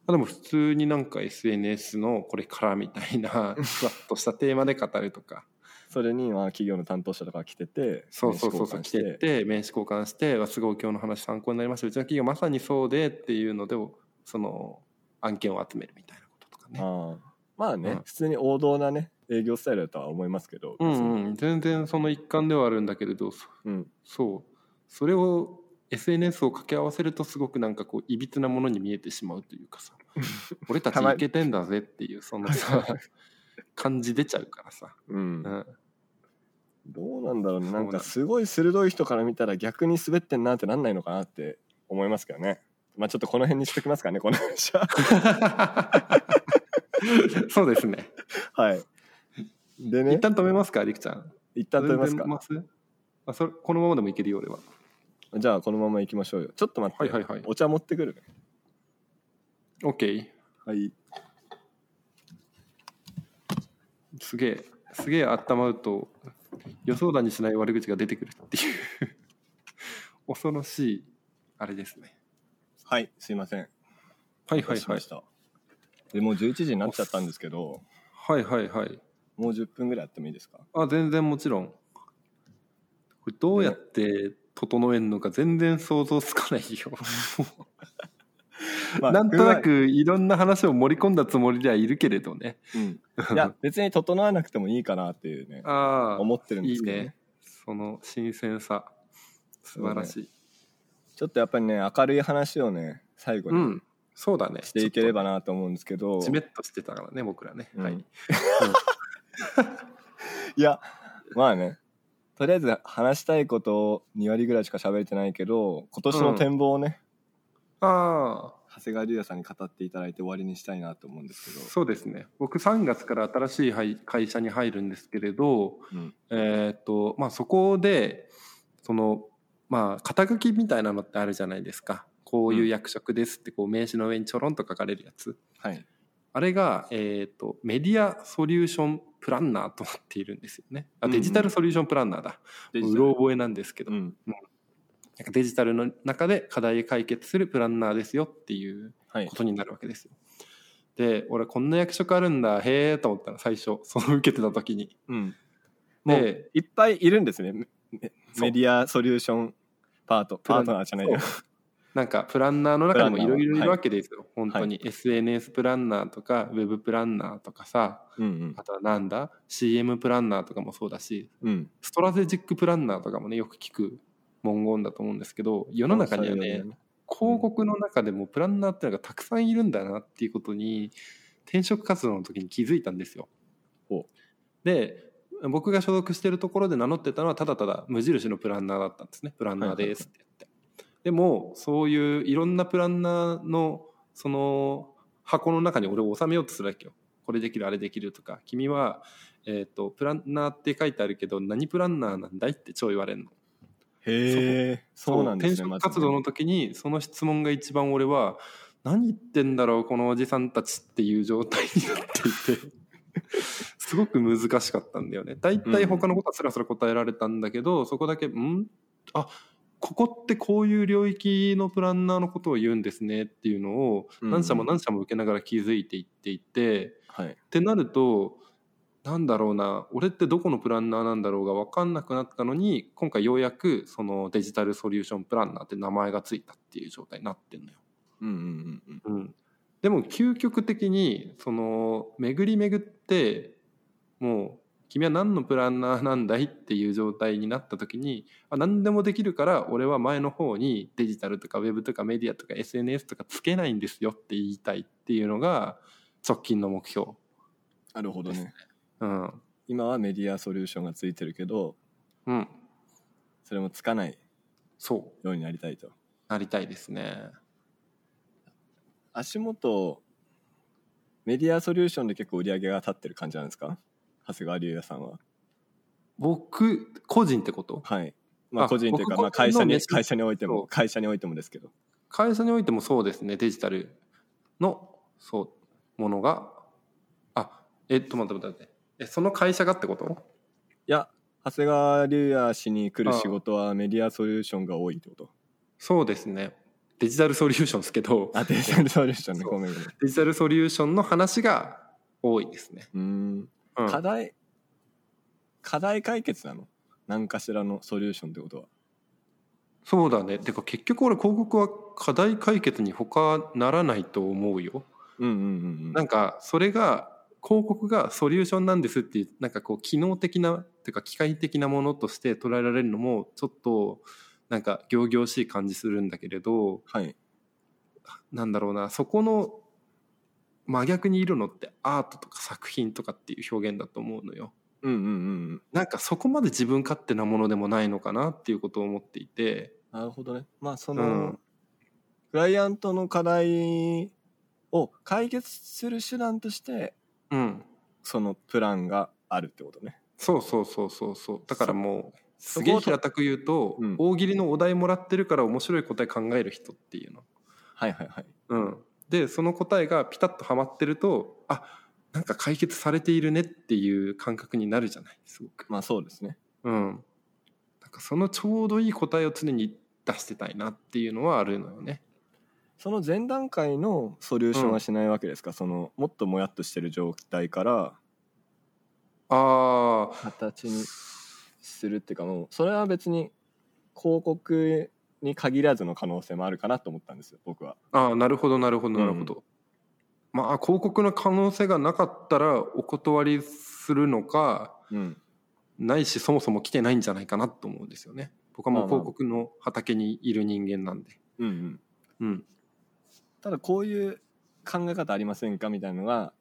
あでも普通になんか SNS のこれからみたいなふわっとしたテーマで語るとか それにまあ企業の担当者とかが来ててそうそうそうそう来てて名刺交換して「わすごい今日の話参考になりましたうちの企業まさにそうで」っていうのでその案件を集めるみたいなこととかね。ああ。まあね、うん。普通に王道なね営業スタイルだとは思いますけど、うんうん、全然その一環ではあるんだけれどそうん。そう。それを SNS を掛け合わせるとすごくなんかこういびつなものに見えてしまうというかさ。俺たちいけてんだぜっていうそのさ 感じ出ちゃうからさ、うん。うん、どうなんだろうね。なんかすごい鋭い人から見たら逆に滑ってんなってなんないのかなって思いますけどね。まあちょっとこの辺にしときますかねこの話は。そうですね。はい。でね。一旦止めますかりくちゃん。一旦止めますか。あそれこのままでもいけるよ俺は。じゃあこのまま行きましょうよ。ちょっと待って、はいはいはい。お茶持ってくる。ね OK はいすげえすげえ温まると予想だにしない悪口が出てくるっていう。恐ろしいあれですね。はいすいません。はいはいはい。でもう11時になっちゃったんですけどはいはいはい。もう10分ぐらいやってもいいですか？あ全然もちろん。これどうやって整えるのか全然想像つかないよまあ なんとなくい。ろんな話を盛り込んだつもりではいるけれどね。うん。いや別に整わなくてもいいかなっていうね ああ思ってるんですけどね。ね。その新鮮さ。素晴らしい。ちょっとやっぱりね明るい話をね最後にうん。そうだね。していければななと思うんですけど、じめっとしてたからね僕らね、うんはいいやまあねとりあえず話したいことを2割ぐらいしか喋れてないけど今年の展望をね、ああ長谷川龍也さんに語っていただいて終わりにしたいなと思うんですけど。そうですね。僕3月から新しいはい会社に入るんですけれど、うん。えーっとまあそこでそのまあ肩書きみたいなのってあるじゃないですか。こういう役職ですってこう名刺の上にちょろんと書かれるやつ。はい。あれが、えーっとメディアソリューションプランナーとなっているんですよね。あデジタルソリューションプランナーだ、デジタル。うろ覚えなんですけど、うんなんかデジタルの中で課題解決するプランナーですよっていうはい。ことになるわけですよ。で俺こんな役職あるんだへえと思ったら最初その受けてた時に。うん。もうでいっぱいいるんですね。メディアソリューションパートパートナーじゃないよ。なんかプランナーの中でもいろいろいるわけですよ、本当に、SNS プランナーとかウェブプランナーとかさうんうん。あとはなんだ？CM プランナーとかもそうだしうん。ストラテジックプランナーとかもねよく聞く文言だと思うんですけど世の中にはね広告の中でもプランナーっていうのがたくさんいるんだなっていうことに転職活動の時に気づいたんですよほ。で僕が所属してるところで名乗ってたのはただただ無印のプランナーだったんですねプランナーですって言って。でもそういういろんなプランナーのその箱の中に俺を収めようとするわけよ。これできるあれできるとか君は、えー、とプランナーって書いてあるけど何プランナーなんだいって超言われるの。へえそう。なんですね転職活動の時にその質問が一番俺は何言ってんだろうこのおじさんたちっていう状態になっていて。すごく難しかったんだよね。大体他のことはスラスラ答えられたんだけど、そこだけ「ん？あここってこういう領域のプランナーのことを言うんですね」っていうのをうん。何社も何社も受けながら気づいていっていて、はい。ってなるとなんだろうな俺ってどこのプランナーなんだろうが分かんなくなったのに今回ようやくそのデジタルソリューションプランナーって名前がついたっていう状態になってんのよ。うんうんうんうんうん、でも究極的にその巡り巡ってもう君は何のプランナーなんだいっていう状態になった時にあ何でもできるから俺は前の方にデジタルとかウェブとかメディアとか SNS とかつけないんですよって言いたいっていうのが直近の目標。なるほどねうん。今はメディアソリューションがついてるけどうん、それもつかないそう。ようになりたいと。なりたいですね。足元メディアソリューションで結構売り上げが立ってる感じなんですか？長谷川龍也さんは。僕個人ってこと？はい。まああ個人というか、僕まあ、会社に会社においてそう。も会社においてもですけど。会社においてもそうですね。デジタルのそうものがあえっと待って待って待ってえその会社がってこと？いや長谷川龍也氏に来る仕事はメディアソリューションが多いってこと？そうですね。デジタルソリューションですけど。あデジタルソリューションね。ごめんごめん。デジタルソリューションの話が多いですね、うーん。うん、課題課題解決なの？何かしらのソリューションってことは。そうだね。てか結局俺広告は課題解決に他ならないと思うよ。うんうんうんうん。なんかそれが広告がソリューションなんですっていうなんかこう機能的なっていうか機械的なものとして捉えられるのもちょっとなんか仰々しい感じするんだけれどはい。なんだろうなそこの真逆にいるのってアートとか作品とかっていう表現だと思うのよ。うんうんうんうん。なんかそこまで自分勝手なものでもないのかなっていうことを思っていて。なるほどね。まあその、うん。クライアントの課題を解決する手段としてうん。そのプランがあるってことね。そうそうそうそうそう。だからもうすげえ平たく言うと、うん。大喜利のお題もらってるから面白い答え考える人っていうの。はいはいはい。うん、でその答えがピタッとはまってるとあなんか解決されているねっていう感覚になるじゃないすごく。まあそうですね。うん、なんかそのちょうどいい答えを常に出してたいなっていうのはあるのよね。その前段階のソリューションはしないわけですか、そのもっともやっとしてる状態から。ああ形にするっていうかもうそれは別に広告に限らずの可能性もあるかなと思ったんですよ僕は。あーなるほどなるほどなるほど。まあ広告の可能性がなかったらお断りするのかうん。ないしそもそも来てないんじゃないかなと思うんですよね。僕はもう広告の畑にいる人間なんで。うんうん。うん。ただこういう考え方ありませんかみたいなのが、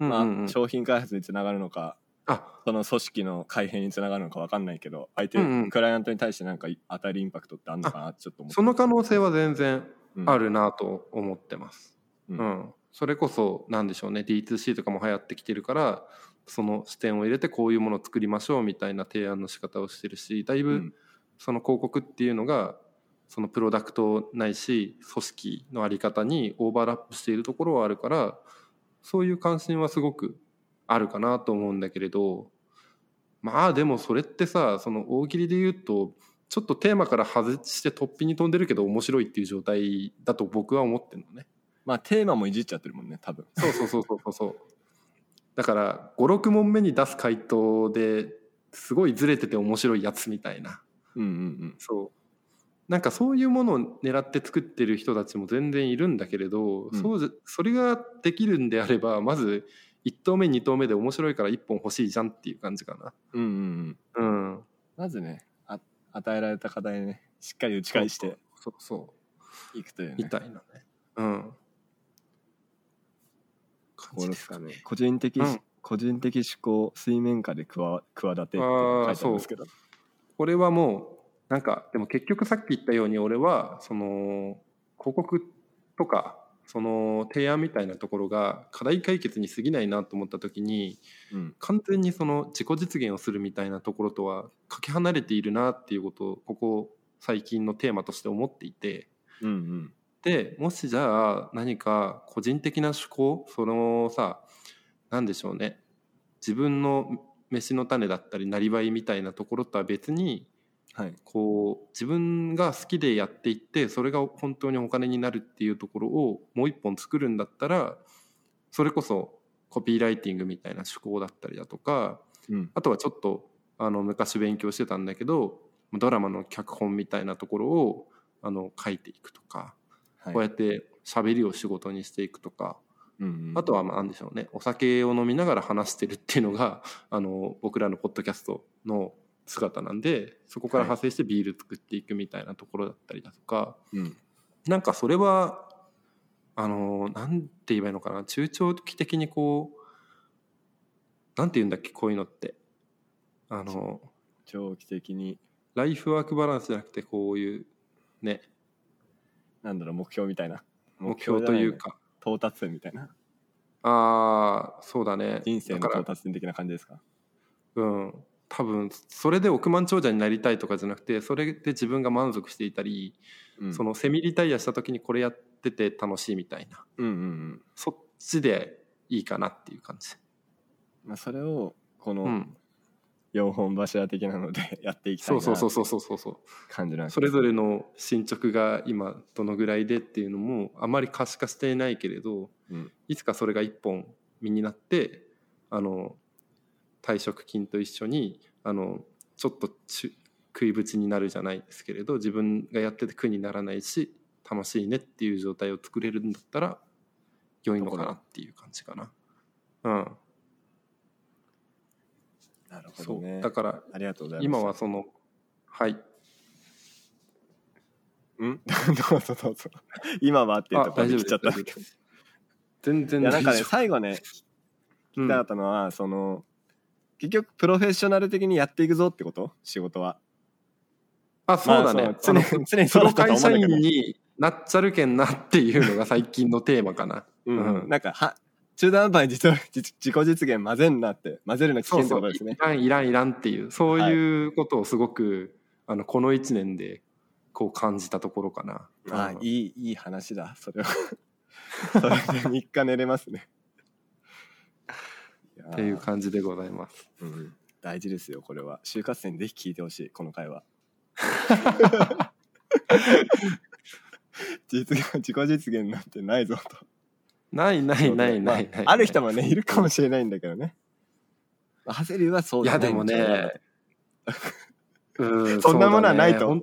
まあ、商品開発につながるのかあ。その組織の改変につながるのか分かんないけど相手、うんうん。クライアントに対してなんか当たりインパクトってあるのかなちょっと思って。その可能性は全然うんあるなと思ってます。ううん。ん。それこそなんでしょうね D2C とかも流行ってきてるからその視点を入れてこういうものを作りましょうみたいな提案の仕方をしてるしだいうぶん。その広告っていうのがそのプロダクトないし組織の在り方にオーバーラップしているところはあるからそういう関心はすごくあるかなと思うんだけれどまあでもそれってさその大喜利で言うとちょっとテーマから外して突飛に飛んでるけど面白いっていう状態だと僕は思ってるのね。まあテーマもいじっちゃってるもんね多分そうそうそうそうそうそう。だから56問目に出す回答ですごいずれてて面白いやつみたいな。うんうんうんそうなんかそういうものを狙って作ってる人たちも全然いるんだけれど、うん。そうじそれができるんであればまず1投目2投目で面白いから1本欲しいじゃんっていう感じかな。うんうんうん。うん、まずねあ与えられた課題ねしっかり打ち返してそうそう。いくというね。みたいなね。うん。これですかね。個人的、うん。個人的思考水面下でくわ企てって書いてあるんですけど。これはもうなんかでも結局さっき言ったように俺はその広告とかその提案みたいなところが課題解決に過ぎないなと思った時にうん。完全にその自己実現をするみたいなところとはかけ離れているなっていうことをここ最近のテーマとして思っていて。うんうん。でもしじゃあ何か個人的な趣向そのさ何でしょうね。自分の飯の種だったりなりわいみたいなところとは別にはい。こう自分が好きでやっていってそれが本当にお金になるっていうところをもう一本作るんだったらそれこそコピーライティングみたいな趣向だったりだとかうん。あとはちょっとあの昔勉強してたんだけどドラマの脚本みたいなところをあの書いていくとか、はい。こうやって喋りを仕事にしていくとかうんうん。あとはまあ何でしょうね。お酒を飲みながら話してるっていうのがあの僕らのポッドキャストの姿なんでそこから派生してビール作っていくみたいなところだったりだとか、うん。なんかそれはあのなんて言えばいいのかな中長期的にこうなんて言うんだっけこういうのって。あの長期的に。ライフワークバランスじゃなくてこういうね。なんだろう目標みたいな。目標というか。到達点みたいな。ああそうだね。人生の到達点的な感じですか？うん多分それで億万長者になりたいとかじゃなくてそれで自分が満足していたり、うん。そのセミリタイアした時にこれやってて楽しいみたいな。うんうんうん。そっちでいいかなっていう感じ。まあそれをこのうん、4本柱的なので やっていきたいなそうそうそうそうそうそう。感じなんそれぞれの進捗が今どのぐらいでっていうのもあまり可視化していないけれどうん。いつかそれが一本身になってあの退職金と一緒にあのちょっとち食いぶちになるじゃないですけれど自分がやってて苦にならないし楽しいねっていう状態を作れるんだったら良いのかなっていう感じかな。うん、なるほそう。どねだからありがとうございます。今はそのはい。ん？どうぞどうぞ。今はっていうところに来ちゃったんだけど全然いやなんかね最後ね聞うん。きたかったのは、その結局プロフェッショナル的にやっていくぞってこと？仕事は。あそうだね、まあそう常にプロ会社員になっちゃるけんなっていうのが最近のテーマかな。うん。うん。なんかは中途半端に実は自自己実現混ぜんなって混ぜるの危険ってそうそうことですね。いらんいらんいらんっていうそういうことをすごく、あのこの1年でこう感じたところかな。あうんいいいい話だ。それは。それで3日寝れますねっていう感じでございます。うん、大事ですよこれは。就活生にぜひ聞いてほしいこの会話。実現自己実現なんてないぞと。ないないないないない。まあある人もねい。るかもしれないんだけどね。焦りはそうじゃないいやでもね、うんそんなものはないと。ね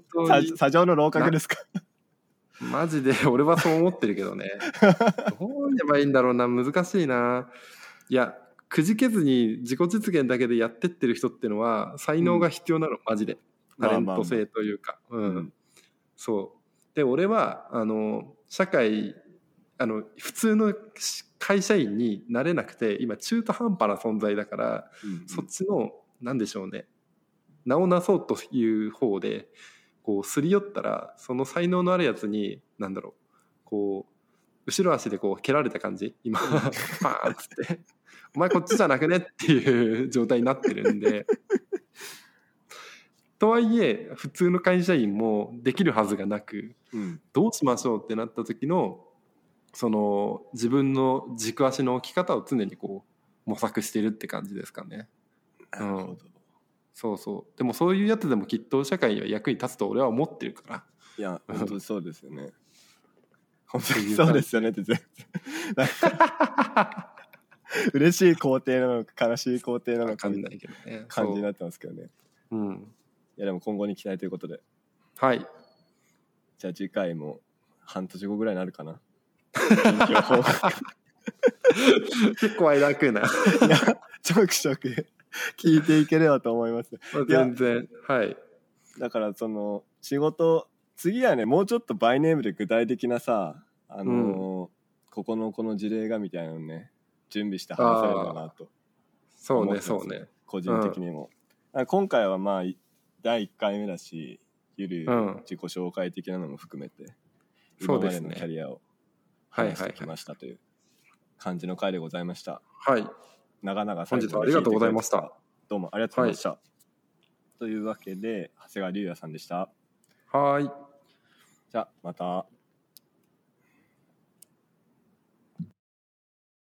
砂上の楼閣ですか。マジで俺はそう思ってるけどね。どう言えばいいんだろうな難しいな。いやくじけずに自己実現だけでやってってる人ってのは才能が必要なの、マジで。タレント性というか、うん。うん。そう。で俺はあの社会あの普通の会社員になれなくて今中途半端な存在だから、うんそっちの何でしょうね。名をなそうという方でこうすり寄ったらその才能のあるやつに何だろうこう後ろ足でこう蹴られた感じ？今。パーンっつって「お前こっちじゃなくね」っていう状態になってるんで。とはいえ普通の会社員もできるはずがなくうん。どうしましょうってなった時のその自分の軸足の置き方を常にこう模索してるって感じですかね。なるほど。そうそう。でもそういうやつでもきっと社会には役に立つと俺は思ってるから。いや本当にそうですよね。本当にそうですよねって全然 嬉しい肯定なのか悲しい肯定なのかみたいなね。な感じになそってますけどね。う。うん。いやでも今後に期待ということで。はい。じゃあ次回も半年後ぐらいになるかな。結構間空くな。いやちょくちょく聞いていければと思います。全然。はい。だからその仕事次はねもうちょっとバイネームで具体的なさあのーここのこの事例がみたいなのね準備して話せればなとそうねそうね。個人的にも、あ今回はまあい第1回目だしゆるうん。自己紹介的なのも含めて、そうですね。今までのキャリアをはいはい話してきましたという感じの回でございました。はい。長々本日はありがとうございました。どうもありがとうございました、というわけで長谷川龍也さんでした。はい。じゃあまた